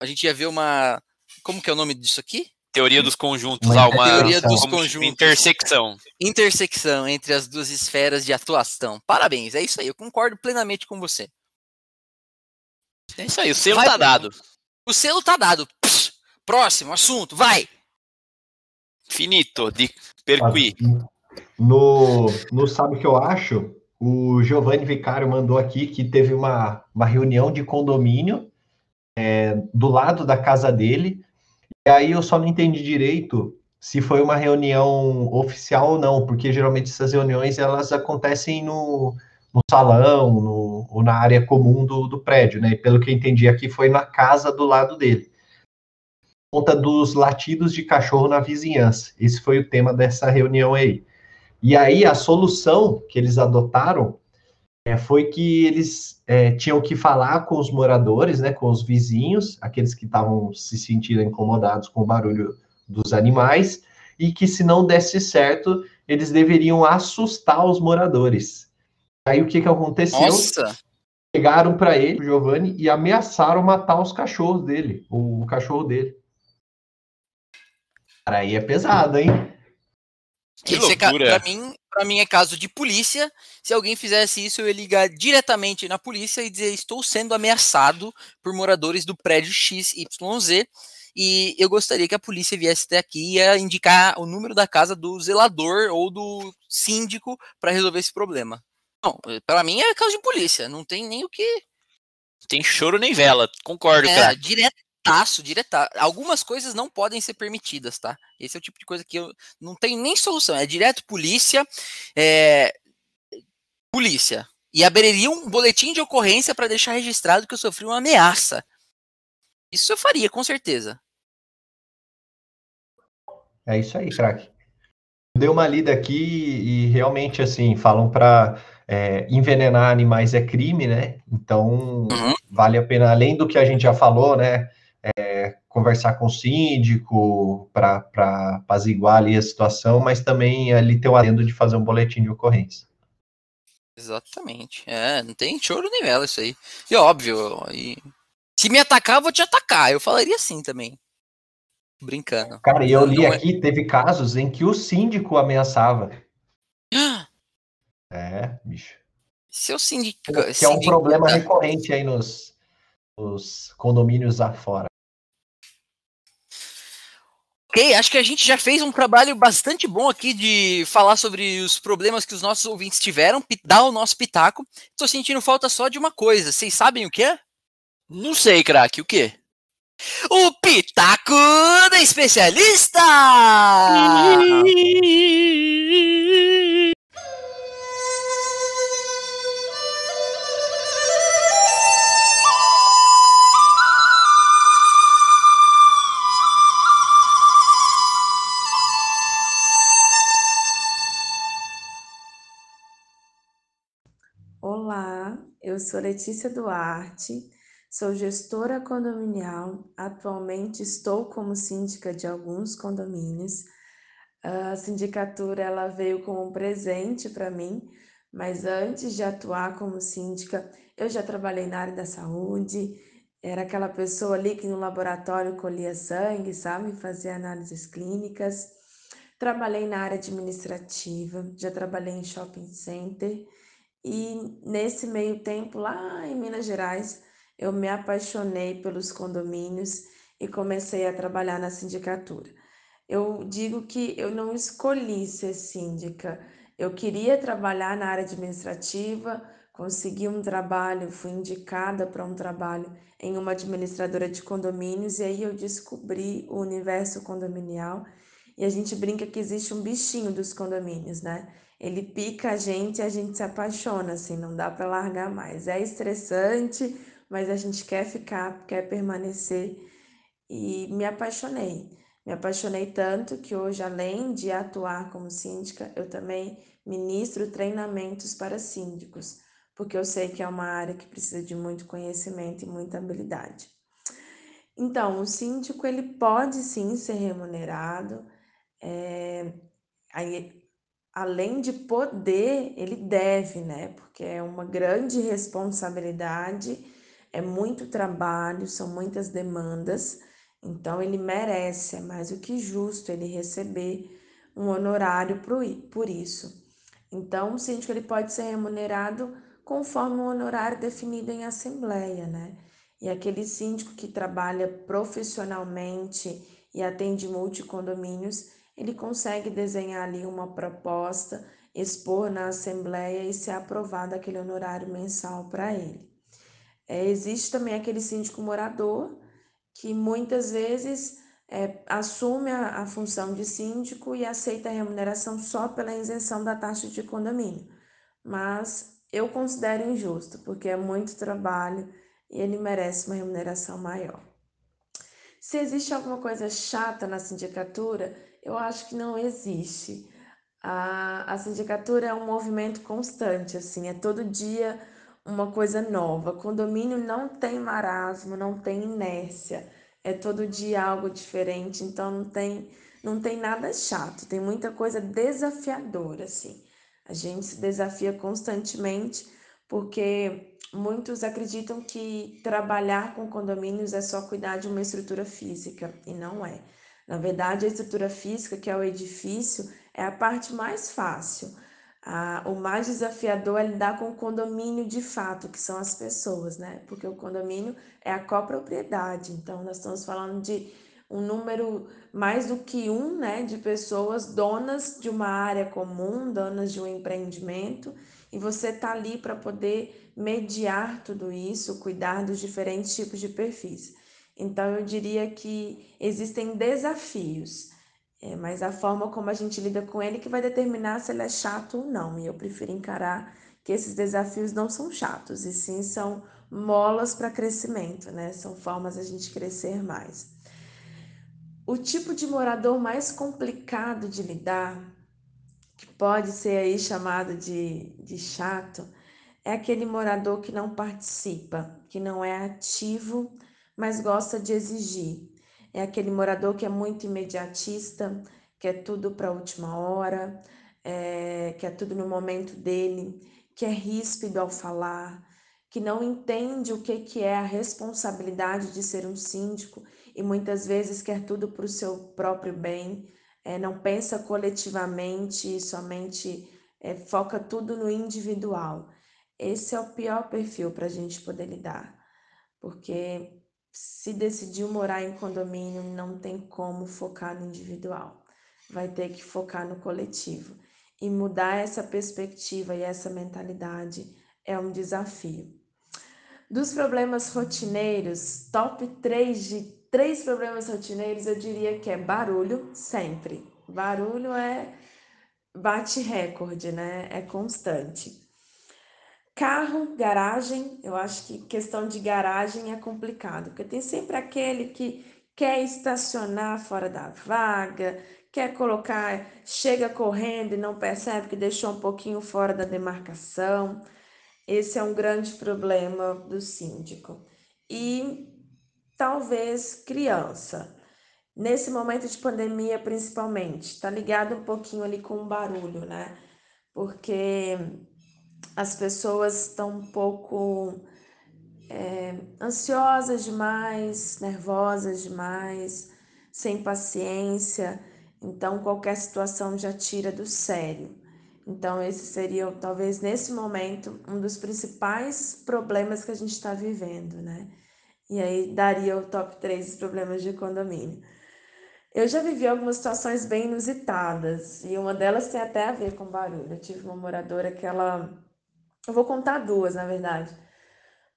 a gente ia ver uma como que é o nome disso aqui? Teoria dos conjuntos, uma, uma teoria dos conjuntos. Intersecção. Intersecção entre as duas esferas de atuação. Parabéns, é isso aí. Eu concordo plenamente com você. É isso aí, o selo vai, tá dado. O selo tá dado. Psh, próximo assunto, vai. Finito, de perqui. No, no Sabe o que eu acho? O Giovanni Vicário mandou aqui que teve uma, uma reunião de condomínio é, do lado da casa dele. E aí eu só não entendi direito se foi uma reunião oficial ou não, porque geralmente essas reuniões elas acontecem no, no salão no, ou na área comum do, do prédio, né? E pelo que eu entendi aqui, foi na casa do lado dele conta dos latidos de cachorro na vizinhança. Esse foi o tema dessa reunião aí. E aí a solução que eles adotaram é, foi que eles é, tinham que falar com os moradores, né, com os vizinhos, aqueles que estavam se sentindo incomodados com o barulho dos animais, e que se não desse certo, eles deveriam assustar os moradores. Aí o que, que aconteceu? Nossa! Chegaram para ele, Giovanni, e ameaçaram matar os cachorros dele, o cachorro dele. Cara, aí é pesado, hein? Que Esse é, pra, mim, pra mim é caso de polícia. Se alguém fizesse isso, eu ia ligar diretamente na polícia e dizer: estou sendo ameaçado por moradores do prédio XYZ. E eu gostaria que a polícia viesse até aqui e indicar o número da casa do zelador ou do síndico para resolver esse problema. Não, para mim é caso de polícia, não tem nem o que. Tem choro nem vela, concordo, é, cara. Direto, diretaço, diretaço. Algumas coisas não podem ser permitidas, tá? Esse é o tipo de coisa que eu não tem nem solução. É direto polícia, é, polícia. E abriria um boletim de ocorrência para deixar registrado que eu sofri uma ameaça. Isso eu faria, com certeza. É isso aí, craque. Dei uma lida aqui e realmente, assim, falam para é, envenenar animais é crime, né? Então, uhum. vale a pena, além do que a gente já falou, né? É, conversar com o síndico para apaziguar ali a situação, mas também ali ter o adendo de fazer um boletim de ocorrência. Exatamente. É, não tem choro nem vela isso aí. E óbvio, e... se me atacar, eu vou te atacar. Eu falaria assim também. Brincando. Cara, e eu li não é aqui, é... teve casos em que o síndico ameaçava. é, bicho. Seu síndico. Que é um problema recorrente aí nos, nos condomínios afora. Ok, acho que a gente já fez um trabalho bastante bom aqui de falar sobre os problemas que os nossos ouvintes tiveram, dar o nosso pitaco. Estou sentindo falta só de uma coisa. Vocês sabem o que é? Não sei, craque, o quê? O Pitaco da Especialista! Eu sou Letícia Duarte, sou gestora condominial. Atualmente estou como síndica de alguns condomínios. A sindicatura ela veio como um presente para mim, mas antes de atuar como síndica, eu já trabalhei na área da saúde. Era aquela pessoa ali que no laboratório colhia sangue, sabe, fazia análises clínicas. Trabalhei na área administrativa, já trabalhei em shopping center e nesse meio tempo, lá em Minas Gerais, eu me apaixonei pelos condomínios e comecei a trabalhar na sindicatura. Eu digo que eu não escolhi ser síndica, eu queria trabalhar na área administrativa, consegui um trabalho, fui indicada para um trabalho em uma administradora de condomínios e aí eu descobri o universo condominial e a gente brinca que existe um bichinho dos condomínios, né? Ele pica a gente e a gente se apaixona, assim, não dá para largar mais. É estressante, mas a gente quer ficar, quer permanecer e me apaixonei. Me apaixonei tanto que hoje, além de atuar como síndica, eu também ministro treinamentos para síndicos, porque eu sei que é uma área que precisa de muito conhecimento e muita habilidade. Então, o síndico ele pode sim ser remunerado, é, aí, além de poder, ele deve, né? Porque é uma grande responsabilidade, é muito trabalho, são muitas demandas, então ele merece, é mais do que justo ele receber um honorário por isso. Então, o síndico ele pode ser remunerado conforme o honorário definido em assembleia, né? E aquele síndico que trabalha profissionalmente e atende multicondomínios, ele consegue desenhar ali uma proposta, expor na assembleia e ser aprovado aquele honorário mensal para ele. É, existe também aquele síndico morador que muitas vezes é, assume a, a função de síndico e aceita a remuneração só pela isenção da taxa de condomínio. Mas eu considero injusto, porque é muito trabalho e ele merece uma remuneração maior. Se existe alguma coisa chata na sindicatura, eu acho que não existe. A, a sindicatura é um movimento constante, assim, é todo dia uma coisa nova. Condomínio não tem marasmo, não tem inércia, é todo dia algo diferente, então não tem, não tem nada chato, tem muita coisa desafiadora, assim. A gente se desafia constantemente porque muitos acreditam que trabalhar com condomínios é só cuidar de uma estrutura física e não é. Na verdade, a estrutura física, que é o edifício, é a parte mais fácil. Ah, o mais desafiador é lidar com o condomínio de fato, que são as pessoas, né? Porque o condomínio é a copropriedade. Então, nós estamos falando de um número mais do que um, né, de pessoas donas de uma área comum, donas de um empreendimento, e você está ali para poder mediar tudo isso, cuidar dos diferentes tipos de perfis. Então, eu diria que existem desafios, é, mas a forma como a gente lida com ele que vai determinar se ele é chato ou não. E eu prefiro encarar que esses desafios não são chatos, e sim são molas para crescimento, né? São formas a gente crescer mais. O tipo de morador mais complicado de lidar, que pode ser aí chamado de, de chato, é aquele morador que não participa, que não é ativo, mas gosta de exigir. É aquele morador que é muito imediatista, quer tudo para a última hora, é, quer tudo no momento dele, que é ríspido ao falar, que não entende o que, que é a responsabilidade de ser um síndico e muitas vezes quer tudo para o seu próprio bem, é, não pensa coletivamente, somente é, foca tudo no individual. Esse é o pior perfil para a gente poder lidar, porque se decidiu morar em condomínio, não tem como focar no individual, vai ter que focar no coletivo. E mudar essa perspectiva e essa mentalidade é um desafio. Dos problemas rotineiros, top 3 de três problemas rotineiros, eu diria que é barulho, sempre. Barulho é bate recorde, né? É constante. Carro, garagem, eu acho que questão de garagem é complicado, porque tem sempre aquele que quer estacionar fora da vaga, quer colocar, chega correndo e não percebe que deixou um pouquinho fora da demarcação. Esse é um grande problema do síndico. E talvez criança. Nesse momento de pandemia, principalmente, está ligado um pouquinho ali com o barulho, né? Porque as pessoas estão um pouco é, ansiosas demais, nervosas demais, sem paciência. Então, qualquer situação já tira do sério. Então, esse seria, talvez nesse momento, um dos principais problemas que a gente está vivendo, né? E aí daria o top 3 dos problemas de condomínio. Eu já vivi algumas situações bem inusitadas, e uma delas tem até a ver com barulho. Eu tive uma moradora que ela. Eu vou contar duas, na verdade.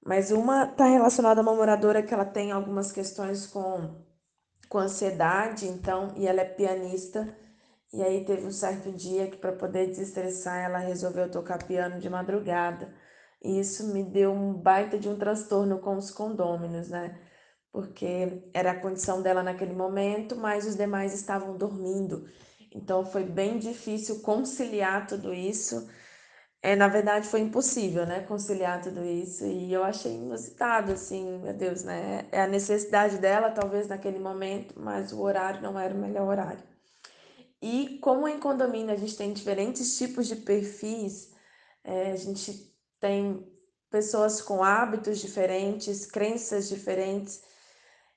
Mas uma está relacionada a uma moradora que ela tem algumas questões com, com ansiedade, então, e ela é pianista. E aí teve um certo dia que para poder desestressar, ela resolveu tocar piano de madrugada. E isso me deu um baita de um transtorno com os condôminos, né? Porque era a condição dela naquele momento, mas os demais estavam dormindo. Então foi bem difícil conciliar tudo isso é, na verdade, foi impossível, né, conciliar tudo isso. E eu achei inusitado, assim, meu Deus, né? É a necessidade dela, talvez, naquele momento, mas o horário não era o melhor horário. E como em condomínio a gente tem diferentes tipos de perfis, é, a gente tem pessoas com hábitos diferentes, crenças diferentes.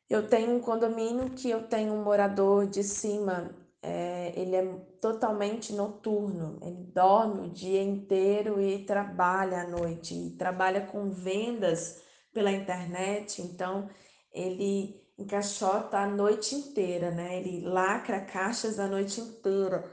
Eu tenho um condomínio que eu tenho um morador de cima é, ele é totalmente noturno, ele dorme o dia inteiro e trabalha à noite, e trabalha com vendas pela internet, então ele encaixota a noite inteira, né? Ele lacra caixas a noite inteira.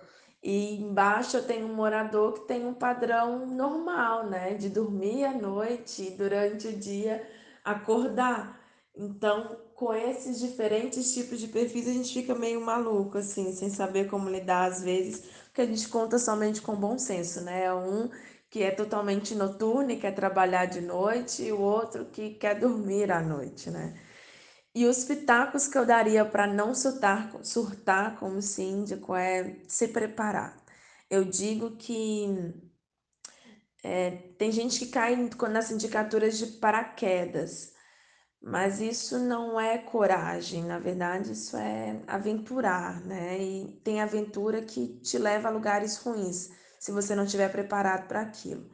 E embaixo eu tenho um morador que tem um padrão normal, né? De dormir à noite e durante o dia acordar. Então, com esses diferentes tipos de perfis, a gente fica meio maluco, assim, sem saber como lidar às vezes, porque a gente conta somente com bom senso, né? Um que é totalmente noturno e quer trabalhar de noite, e o outro que quer dormir à noite, né? E os pitacos que eu daria para não surtar, surtar como síndico é se preparar. Eu digo que é, tem gente que cai nas sindicaturas de paraquedas. Mas isso não é coragem, na verdade, isso é aventurar, né? E tem aventura que te leva a lugares ruins, se você não estiver preparado para aquilo.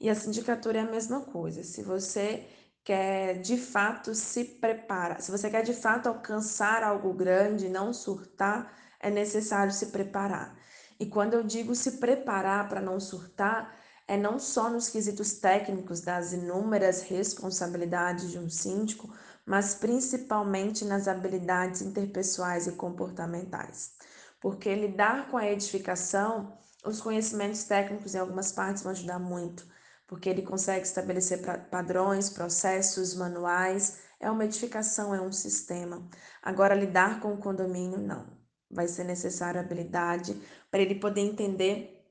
E a sindicatura é a mesma coisa. Se você quer de fato se preparar, se você quer de fato alcançar algo grande, não surtar, é necessário se preparar. E quando eu digo se preparar para não surtar, é não só nos quesitos técnicos das inúmeras responsabilidades de um síndico, mas principalmente nas habilidades interpessoais e comportamentais. Porque lidar com a edificação, os conhecimentos técnicos em algumas partes vão ajudar muito, porque ele consegue estabelecer padrões, processos, manuais. É uma edificação, é um sistema. Agora, lidar com o condomínio, não. Vai ser necessária habilidade para ele poder entender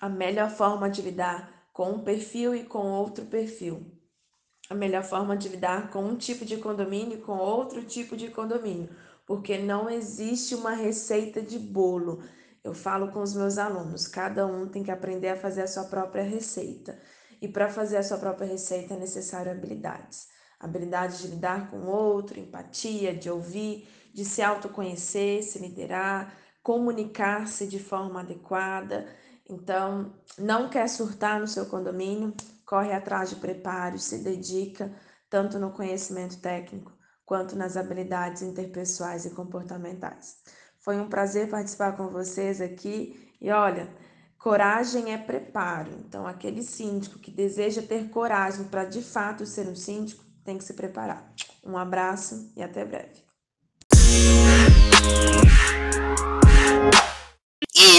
a melhor forma de lidar com um perfil e com outro perfil. A melhor forma de lidar com um tipo de condomínio e com outro tipo de condomínio, porque não existe uma receita de bolo. Eu falo com os meus alunos, cada um tem que aprender a fazer a sua própria receita. E para fazer a sua própria receita é necessário habilidades. Habilidade de lidar com o outro, empatia, de ouvir, de se autoconhecer, se liderar, comunicar-se de forma adequada então, não quer surtar no seu condomínio? Corre atrás de preparo, se dedica tanto no conhecimento técnico quanto nas habilidades interpessoais e comportamentais. Foi um prazer participar com vocês aqui e olha, coragem é preparo. Então, aquele síndico que deseja ter coragem para de fato ser um síndico tem que se preparar. Um abraço e até breve.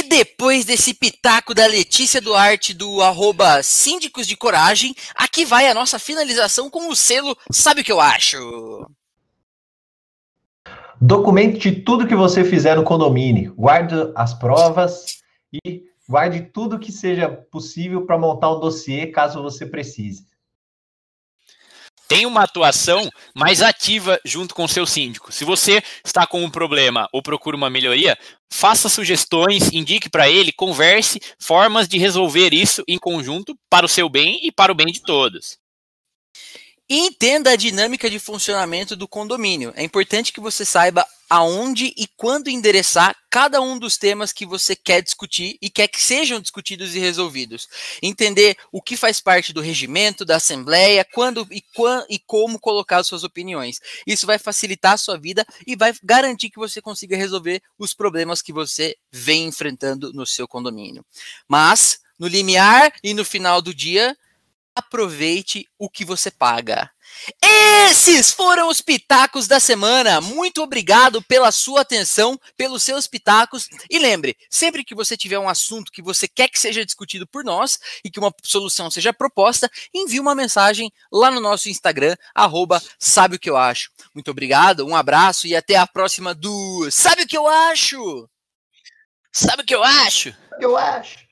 Depois desse pitaco da Letícia Duarte do arroba Síndicos de Coragem, aqui vai a nossa finalização com o selo Sabe o que eu acho? Documente tudo que você fizer no condomínio. Guarde as provas e guarde tudo que seja possível para montar um dossiê caso você precise tem uma atuação mais ativa junto com o seu síndico. Se você está com um problema ou procura uma melhoria, faça sugestões, indique para ele, converse formas de resolver isso em conjunto para o seu bem e para o bem de todos. entenda a dinâmica de funcionamento do condomínio. É importante que você saiba aonde e quando endereçar cada um dos temas que você quer discutir e quer que sejam discutidos e resolvidos. Entender o que faz parte do regimento, da assembleia, quando e, quando, e como colocar suas opiniões. Isso vai facilitar a sua vida e vai garantir que você consiga resolver os problemas que você vem enfrentando no seu condomínio. Mas, no limiar e no final do dia, aproveite o que você paga. Esses foram os pitacos da semana. Muito obrigado pela sua atenção, pelos seus pitacos. E lembre, sempre que você tiver um assunto que você quer que seja discutido por nós e que uma solução seja proposta, envie uma mensagem lá no nosso Instagram, arroba Sabe o que eu acho. Muito obrigado, um abraço e até a próxima do Sabe o que eu acho? Sabe o que eu acho? Eu acho.